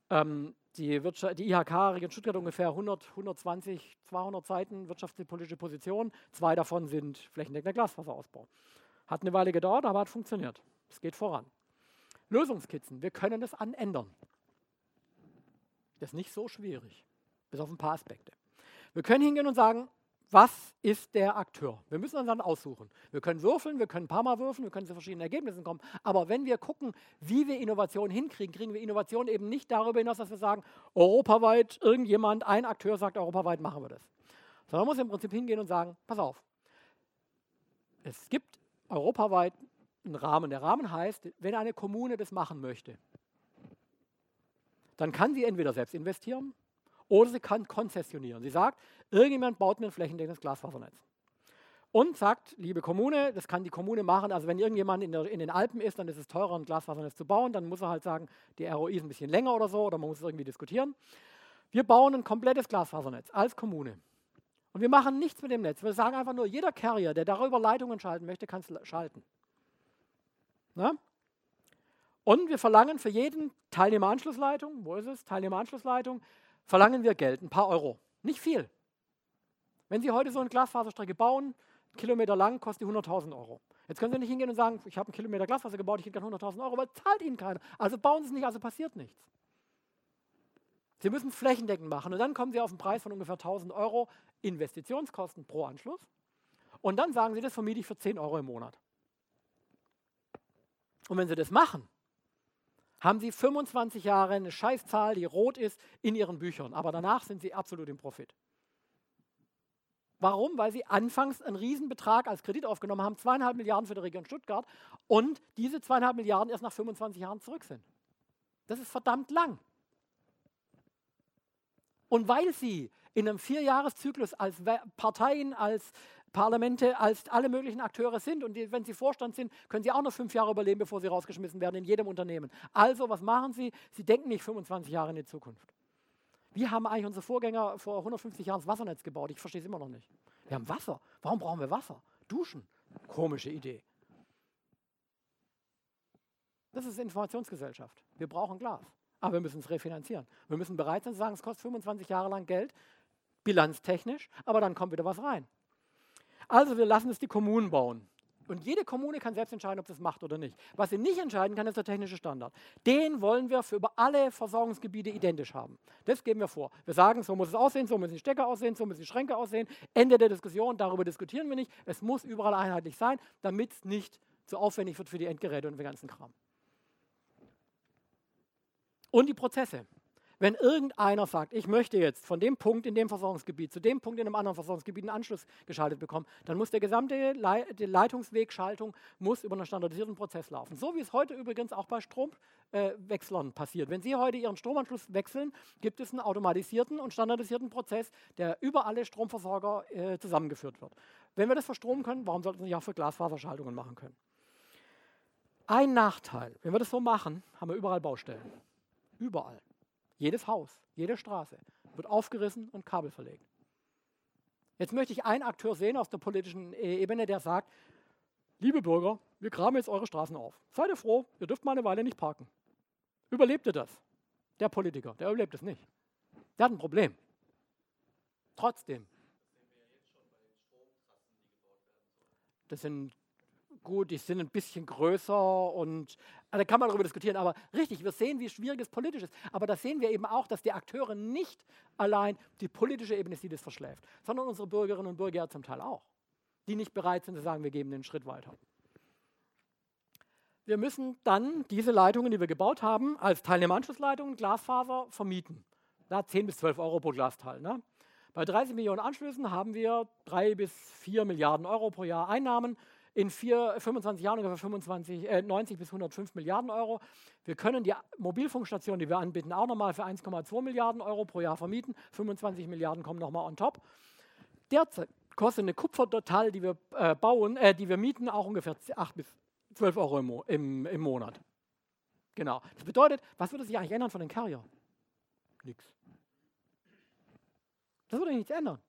Speaker 1: Ähm, die, Wirtschaft, die IHK Region Stuttgart ungefähr 100, 120, 200 Seiten wirtschaftspolitische Position. Zwei davon sind flächendeckender Glasfaserausbau. Hat eine Weile gedauert, aber hat funktioniert. Es geht voran. Lösungskizzen, wir können das anändern. Das ist nicht so schwierig, bis auf ein paar Aspekte. Wir können hingehen und sagen, was ist der Akteur? Wir müssen uns dann aussuchen. Wir können würfeln, wir können ein paar Mal würfeln, wir können zu verschiedenen Ergebnissen kommen. Aber wenn wir gucken, wie wir Innovation hinkriegen, kriegen wir Innovation eben nicht darüber hinaus, dass wir sagen, europaweit irgendjemand, ein Akteur sagt, europaweit machen wir das. Sondern man muss im Prinzip hingehen und sagen, pass auf, es gibt europaweit einen Rahmen. Der Rahmen heißt, wenn eine Kommune das machen möchte, dann kann sie entweder selbst investieren oder sie kann konzessionieren. Sie sagt, irgendjemand baut mir ein flächendeckendes Glasfasernetz. Und sagt, liebe Kommune, das kann die Kommune machen. Also wenn irgendjemand in, der, in, den Alpen ist, dann ist es teurer, ein Glasfasernetz zu bauen. Dann muss er halt sagen, die ROI ist ein bisschen länger oder so, oder man muss es irgendwie diskutieren. Wir bauen ein komplettes Glasfasernetz als Kommune. Und wir machen nichts mit dem Netz. Wir sagen einfach nur, jeder Carrier, der darüber Leitungen schalten möchte, kann es schalten. Na? Und wir verlangen für jeden Teilnehmeranschlussleitung, wo ist es? Teilnehmeranschlussleitung, verlangen wir Geld, ein paar Euro. Nicht viel. Wenn Sie heute so eine Glasfaserstrecke bauen, Kilometer lang, kostet die 100.000 Euro. Jetzt können Sie nicht hingehen und sagen, ich habe einen Kilometer Glasfaser gebaut, ich hätte gerne 100.000 Euro, aber zahlt Ihnen keiner. Also bauen Sie es nicht, also passiert nichts. Sie müssen flächendeckend machen und dann kommen Sie auf einen Preis von ungefähr 1.000 Euro Investitionskosten pro Anschluss. Und dann sagen Sie, das vermiete ich für 10 Euro im Monat. Und wenn Sie das machen, haben Sie 25 Jahre eine Scheißzahl, die rot ist, in Ihren Büchern. Aber danach sind Sie absolut im Profit. Warum? Weil Sie anfangs einen Riesenbetrag als Kredit aufgenommen haben, zweieinhalb Milliarden für die Region Stuttgart, und diese zweieinhalb Milliarden erst nach 25 Jahren zurück sind. Das ist verdammt lang. Und weil Sie in einem Vierjahreszyklus als Parteien, als Parlamente als alle möglichen Akteure sind. Und die, wenn sie Vorstand sind, können sie auch noch fünf Jahre überleben, bevor sie rausgeschmissen werden in jedem Unternehmen. Also, was machen sie? Sie denken nicht 25 Jahre in die Zukunft. Wie haben eigentlich unsere Vorgänger vor 150 Jahren das Wassernetz gebaut? Ich verstehe es immer noch nicht. Wir haben Wasser. Warum brauchen wir Wasser? Duschen. Komische Idee. Das ist Informationsgesellschaft. Wir brauchen Glas. Aber wir müssen es refinanzieren. Wir müssen bereit sein zu sagen, es kostet 25 Jahre lang Geld, bilanztechnisch, aber dann kommt wieder was rein. Also wir lassen es die Kommunen bauen. Und jede Kommune kann selbst entscheiden, ob sie es macht oder nicht. Was sie nicht entscheiden kann, ist der technische Standard. Den wollen wir für über alle Versorgungsgebiete identisch haben. Das geben wir vor. Wir sagen, so muss es aussehen, so müssen die Stecker aussehen, so müssen die Schränke aussehen. Ende der Diskussion, darüber diskutieren wir nicht. Es muss überall einheitlich sein, damit es nicht zu aufwendig wird für die Endgeräte und den ganzen Kram. Und die Prozesse. Wenn irgendeiner sagt, ich möchte jetzt von dem Punkt in dem Versorgungsgebiet zu dem Punkt in einem anderen Versorgungsgebiet einen Anschluss geschaltet bekommen, dann muss der gesamte Le Leitungswegschaltung muss über einen standardisierten Prozess laufen. So wie es heute übrigens auch bei Stromwechslern äh, passiert. Wenn Sie heute Ihren Stromanschluss wechseln, gibt es einen automatisierten und standardisierten Prozess, der über alle Stromversorger äh, zusammengeführt wird. Wenn wir das für Strom können, warum sollten wir nicht auch für Glasfaserschaltungen machen können? Ein Nachteil, wenn wir das so machen, haben wir überall Baustellen. Überall. Jedes Haus, jede Straße wird aufgerissen und Kabel verlegt. Jetzt möchte ich einen Akteur sehen auf der politischen e- Ebene, der sagt, liebe Bürger, wir graben jetzt eure Straßen auf. Seid ihr froh, ihr dürft mal eine Weile nicht parken. Überlebt ihr das? Der Politiker, der überlebt es nicht. Der hat ein Problem. Trotzdem. Das sind gut, die sind ein bisschen größer und also da kann man darüber diskutieren, aber richtig, wir sehen, wie schwierig es politisch ist. Aber da sehen wir eben auch, dass die Akteure nicht allein die politische Ebene sie das verschläft, sondern unsere Bürgerinnen und Bürger zum Teil auch, die nicht bereit sind zu sagen, wir geben den Schritt weiter. Wir müssen dann diese Leitungen, die wir gebaut haben, als Teilnehmeranschlussleitungen, Glasfaser vermieten. Da 10 bis 12 Euro pro Glasteil. Ne? Bei 30 Millionen Anschlüssen haben wir 3 bis 4 Milliarden Euro pro Jahr Einnahmen in vier, 25 Jahren ungefähr 25, äh, 90 bis 105 Milliarden Euro. Wir können die Mobilfunkstationen, die wir anbieten, auch nochmal für 1,2 Milliarden Euro pro Jahr vermieten. 25 Milliarden kommen nochmal on top. Derzeit kostet eine Kupfertotal, die wir äh, bauen, äh, die wir mieten, auch ungefähr 8 bis 12 Euro im, im, im Monat. Genau. Das bedeutet, was würde sich eigentlich ändern von den Carrier? Nichts. Das würde nichts ändern.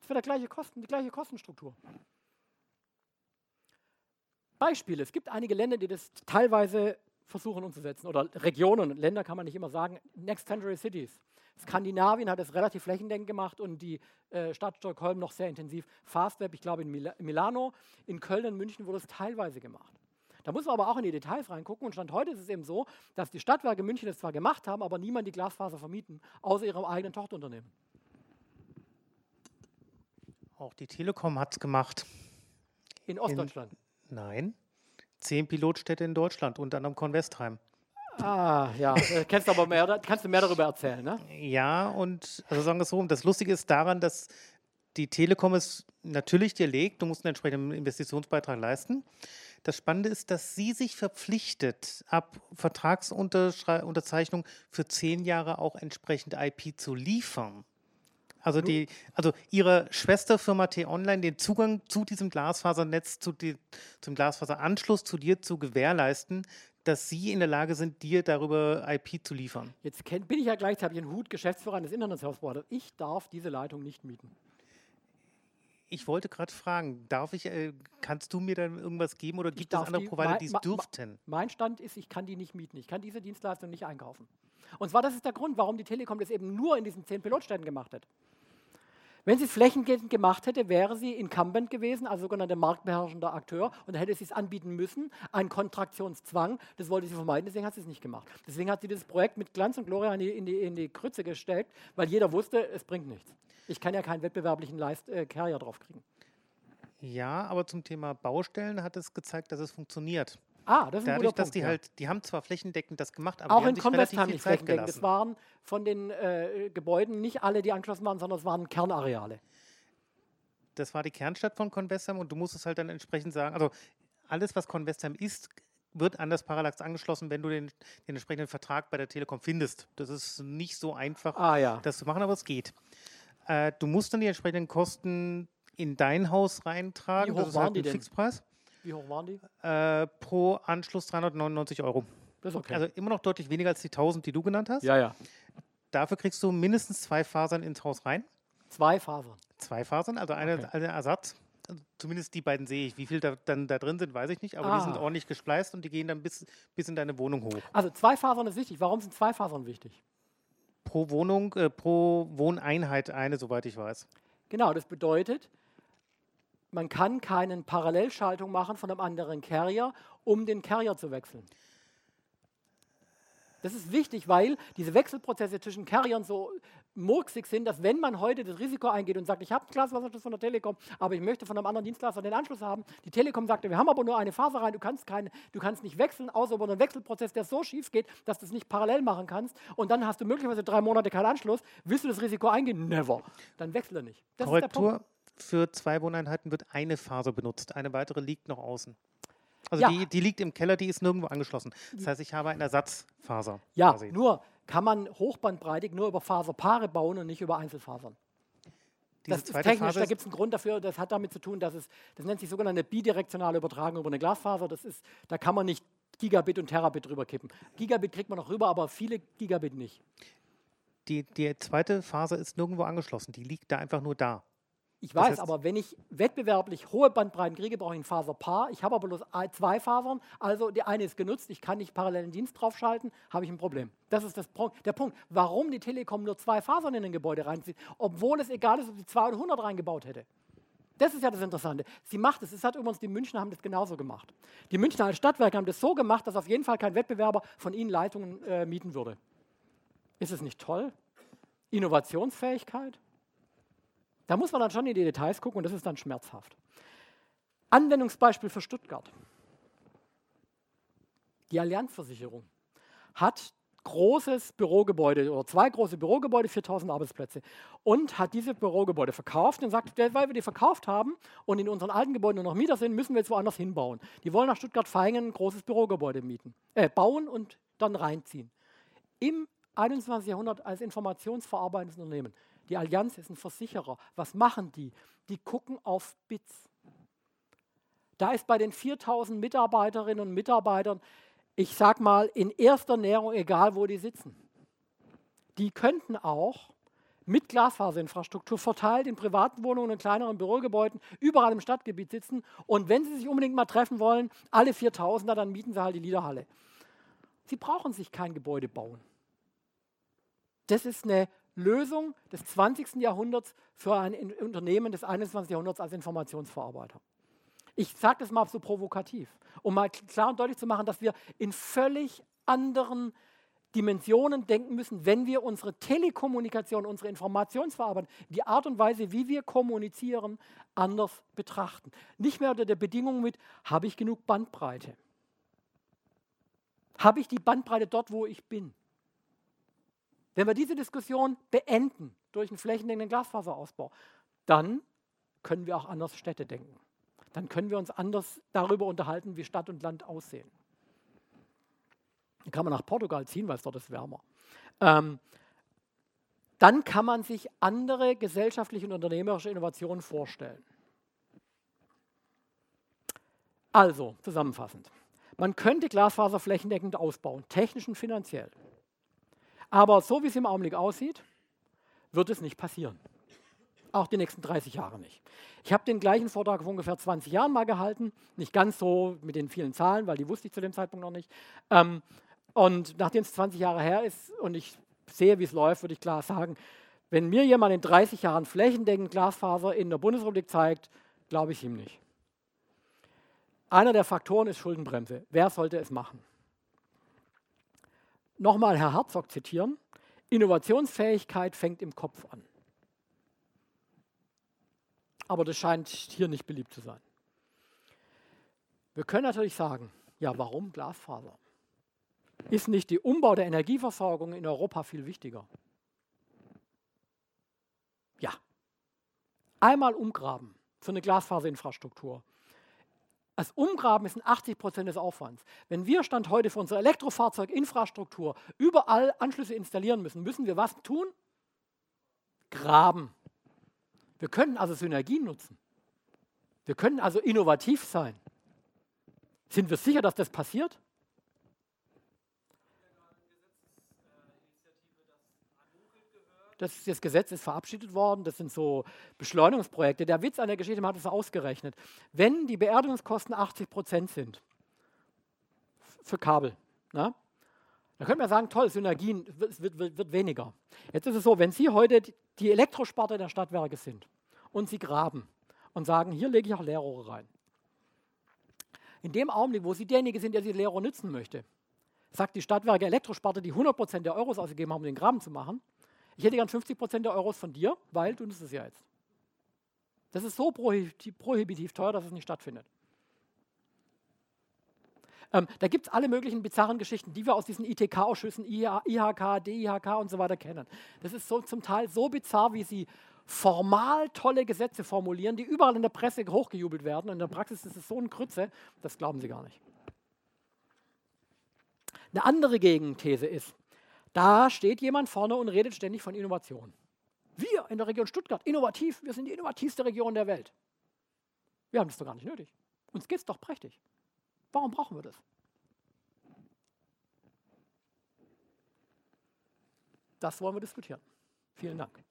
Speaker 1: Das wäre gleiche Kosten, die gleiche Kostenstruktur. Beispiele. Es gibt einige Länder, die das teilweise versuchen umzusetzen. Oder Regionen, Länder kann man nicht immer sagen. Next Century Cities. Skandinavien hat es relativ flächendeckend gemacht und die äh, Stadt Stockholm noch sehr intensiv. Fastweb, ich glaube in Mil Milano, in Köln und München wurde es teilweise gemacht. Da muss man aber auch in die Details reingucken. Und Stand heute ist es eben so, dass die Stadtwerke München es zwar gemacht haben, aber niemand die Glasfaser vermieten, außer ihrem eigenen Tochterunternehmen.
Speaker 5: Auch die Telekom hat es gemacht.
Speaker 1: In Ostdeutschland. In
Speaker 5: Nein. Zehn Pilotstädte in Deutschland, unter anderem Convestheim.
Speaker 1: Ah, ja. Äh, kennst aber mehr, kannst du mehr darüber erzählen, ne?
Speaker 5: Ja, und also sagen wir es so, das Lustige ist daran, dass die Telekom es natürlich dir legt, du musst einen entsprechenden Investitionsbeitrag leisten. Das Spannende ist, dass sie sich verpflichtet, ab Vertragsunterzeichnung für zehn Jahre auch entsprechend IP zu liefern. Also, die, also ihre Schwesterfirma T-Online den Zugang zu diesem Glasfasernetz, zu die, zum Glasfaseranschluss zu dir zu gewährleisten, dass sie in der Lage sind, dir darüber IP zu liefern.
Speaker 1: Jetzt kenn, bin ich ja gleichzeitig ein Hut Geschäftsführer eines Internetservice Ich darf diese Leitung nicht mieten.
Speaker 5: Ich wollte gerade fragen, darf ich, äh, kannst du mir dann irgendwas geben oder gibt es andere die, Provider, die es dürften?
Speaker 1: Mein Stand ist, ich kann die nicht mieten. Ich kann diese Dienstleistung nicht einkaufen. Und zwar, das ist der Grund, warum die Telekom das eben nur in diesen zehn Pilotstädten gemacht hat. Wenn sie es flächendeckend gemacht hätte, wäre sie Incumbent gewesen, also sogenannter marktbeherrschender Akteur, und dann hätte sie es anbieten müssen, ein Kontraktionszwang. Das wollte sie vermeiden, deswegen hat sie es nicht gemacht. Deswegen hat sie das Projekt mit Glanz und Gloria in die, in die, in die Krütze gesteckt, weil jeder wusste, es bringt nichts. Ich kann ja keinen wettbewerblichen Leist äh, Carrier drauf kriegen.
Speaker 5: Ja, aber zum Thema Baustellen hat es gezeigt, dass es funktioniert.
Speaker 1: Ah, das ist
Speaker 5: Dadurch,
Speaker 1: ein guter
Speaker 5: dass die
Speaker 1: ja.
Speaker 5: halt, die haben zwar flächendeckend das gemacht, aber
Speaker 1: auch
Speaker 5: die
Speaker 1: in Convest haben
Speaker 5: nicht
Speaker 1: flächendeckend. Es waren von den äh, Gebäuden nicht alle, die angeschlossen waren, sondern es waren Kernareale.
Speaker 5: Das war die Kernstadt von Convestheim und du musst es halt dann entsprechend sagen, also alles, was Convestheim ist, wird an das Parallax angeschlossen, wenn du den, den, entsprechenden Vertrag bei der Telekom findest. Das ist nicht so einfach,
Speaker 1: ah, ja.
Speaker 5: das zu machen, aber es geht. Äh, du musst dann die entsprechenden Kosten in dein Haus reintragen.
Speaker 1: Wie hoch
Speaker 5: das
Speaker 1: waren
Speaker 5: halt
Speaker 1: die denn?
Speaker 5: Fixpreis.
Speaker 1: Wie hoch waren die?
Speaker 5: Äh, pro Anschluss 399 Euro.
Speaker 1: Das ist okay.
Speaker 5: Also immer noch deutlich weniger als die 1000, die du genannt hast.
Speaker 1: Ja, ja.
Speaker 5: Dafür kriegst du mindestens zwei Fasern ins Haus rein.
Speaker 1: Zwei Fasern.
Speaker 5: Zwei Fasern, also eine, okay. eine Ersatz. Zumindest die beiden sehe ich. Wie viel da dann da drin sind, weiß ich nicht, aber ah. die sind ordentlich gespleist und die gehen dann bis, bis in deine Wohnung hoch.
Speaker 1: Also zwei Fasern ist wichtig. Warum sind zwei Fasern wichtig?
Speaker 5: Pro Wohnung, äh, pro Wohneinheit eine, soweit ich weiß.
Speaker 1: Genau, das bedeutet, man kann keine Parallelschaltung machen von einem anderen Carrier, um den Carrier zu wechseln. Das ist wichtig, weil diese Wechselprozesse zwischen Carriern so murksig sind, dass wenn man heute das Risiko eingeht und sagt, ich habe einen Glasfaseranschluss von der Telekom, aber ich möchte von einem anderen Dienstleister den Anschluss haben, die Telekom sagt, wir haben aber nur eine Faser rein, du kannst, keine, du kannst nicht wechseln, außer über einen Wechselprozess, der so schief geht, dass du es nicht parallel machen kannst und dann hast du möglicherweise drei Monate keinen Anschluss, willst du das Risiko eingehen? Never. Dann wechsle nicht.
Speaker 5: Das Korrektur, für zwei Wohneinheiten wird eine Faser benutzt, eine weitere liegt noch außen. Also ja. die, die liegt im Keller, die ist nirgendwo angeschlossen. Das heißt, ich habe eine Ersatzfaser.
Speaker 1: Ja, quasi. nur kann man hochbandbreitig nur über Faserpaare bauen und nicht über Einzelfasern. Diese das ist technisch, Phase da gibt es einen Grund dafür, das hat damit zu tun, dass es, das nennt sich sogenannte bidirektionale Übertragung über eine Glasfaser. Das ist, da kann man nicht Gigabit und Terabit drüber kippen. Gigabit kriegt man noch rüber, aber viele Gigabit nicht.
Speaker 5: Die, die zweite Faser ist nirgendwo angeschlossen, die liegt da einfach nur da.
Speaker 1: Ich weiß, heißt, aber wenn ich wettbewerblich hohe Bandbreiten kriege, brauche ich ein Faserpaar. Ich habe aber bloß zwei Fasern, also die eine ist genutzt, ich kann nicht parallel einen Dienst draufschalten, habe ich ein Problem. Das ist das, der Punkt, warum die Telekom nur zwei Fasern in ein Gebäude reinzieht, obwohl es egal ist, ob sie 200 reingebaut hätte. Das ist ja das Interessante. Sie macht es. Es hat übrigens die Münchner haben das genauso gemacht. Die Münchner als Stadtwerke haben das so gemacht, dass auf jeden Fall kein Wettbewerber von ihnen Leitungen äh, mieten würde. Ist es nicht toll? Innovationsfähigkeit? Da muss man dann schon in die Details gucken und das ist dann schmerzhaft. Anwendungsbeispiel für Stuttgart. Die Allianzversicherung hat großes Bürogebäude oder zwei große Bürogebäude, 4000 Arbeitsplätze und hat diese Bürogebäude verkauft und sagt, weil wir die verkauft haben und in unseren alten Gebäuden nur noch Mieter sind, müssen wir jetzt woanders hinbauen. Die wollen nach Stuttgart-Feingen ein großes Bürogebäude mieten, äh, bauen und dann reinziehen. Im 21. Jahrhundert als informationsverarbeitendes Unternehmen. Die Allianz ist ein Versicherer. Was machen die? Die gucken auf Bits. Da ist bei den 4000 Mitarbeiterinnen und Mitarbeitern, ich sag mal, in erster Näherung egal, wo die sitzen. Die könnten auch mit Glasfaserinfrastruktur verteilt in privaten Wohnungen und kleineren Bürogebäuden überall im Stadtgebiet sitzen. Und wenn sie sich unbedingt mal treffen wollen, alle 4000er, dann mieten sie halt die Liederhalle. Sie brauchen sich kein Gebäude bauen. Das ist eine Lösung des 20. Jahrhunderts für ein Unternehmen des 21. Jahrhunderts als Informationsverarbeiter. Ich sage das mal so provokativ, um mal klar und deutlich zu machen, dass wir in völlig anderen Dimensionen denken müssen, wenn wir unsere Telekommunikation, unsere Informationsverarbeitung, die Art und Weise, wie wir kommunizieren, anders betrachten. Nicht mehr unter der Bedingung mit, habe ich genug Bandbreite? Habe ich die Bandbreite dort, wo ich bin? Wenn wir diese Diskussion beenden durch einen flächendeckenden Glasfaserausbau, dann können wir auch anders Städte denken. Dann können wir uns anders darüber unterhalten, wie Stadt und Land aussehen. Dann kann man nach Portugal ziehen, weil es dort ist wärmer. Ähm, dann kann man sich andere gesellschaftliche und unternehmerische Innovationen vorstellen. Also, zusammenfassend. Man könnte Glasfaser flächendeckend ausbauen, technisch und finanziell. Aber so wie es im Augenblick aussieht, wird es nicht passieren. Auch die nächsten 30 Jahre nicht. Ich habe den gleichen Vortrag vor ungefähr 20 Jahren mal gehalten. Nicht ganz so mit den vielen Zahlen, weil die wusste ich zu dem Zeitpunkt noch nicht. Ähm, und nachdem es 20 Jahre her ist und ich sehe, wie es läuft, würde ich klar sagen, wenn mir jemand in 30 Jahren flächendeckend Glasfaser in der Bundesrepublik zeigt, glaube ich ihm nicht. Einer der Faktoren ist Schuldenbremse. Wer sollte es machen? Nochmal Herr Herzog zitieren, Innovationsfähigkeit fängt im Kopf an. Aber das scheint hier nicht beliebt zu sein. Wir können natürlich sagen, ja, warum Glasfaser? Ist nicht die Umbau der Energieversorgung in Europa viel wichtiger? Ja. Einmal umgraben für eine Glasfaserinfrastruktur das Umgraben ist 80 Prozent des Aufwands. Wenn wir Stand heute für unsere Elektrofahrzeuginfrastruktur überall Anschlüsse installieren müssen, müssen wir was tun? Graben. Wir können also Synergien nutzen. Wir können also innovativ sein. Sind wir sicher, dass das passiert? Das, das, Gesetz ist verabschiedet worden, das sind so Beschleunigungsprojekte. Der Witz an der Geschichte, man hat es ausgerechnet. Wenn die Beerdigungskosten 80 Prozent sind für Kabel, na, dann könnte man sagen, toll, Synergien wird, wird, wird, weniger. Jetzt ist es so, wenn Sie heute die Elektrosparte der Stadtwerke sind und Sie graben und sagen, hier lege ich auch Leerrohre rein. In dem Augenblick, wo Sie derjenige sind, der diese Leerrohre nützen möchte, sagt die Stadtwerke Elektrosparte, die 100% der Euros ausgegeben haben, um den Graben zu machen, Ich hätte gern 50 Prozent der Euros von dir, weil du nutzt es ja jetzt. Das ist so prohibitiv teuer, dass es nicht stattfindet. Ähm, da gibt es alle möglichen bizarren Geschichten, die wir aus diesen ITK-Ausschüssen, IHK, DIHK und so weiter kennen. Das ist so, zum Teil so bizarr, wie sie formal tolle Gesetze formulieren, die überall in der Presse hochgejubelt werden. In der Praxis ist es so ein Krütze, das glauben sie gar nicht. Eine andere Gegenthese ist, da steht jemand vorne und redet ständig von Innovation. Wir in der Region Stuttgart, innovativ, wir sind die innovativste Region der Welt. Wir haben das doch gar nicht nötig. Uns geht es doch prächtig. Warum brauchen wir das? Das wollen wir diskutieren. Vielen Dank.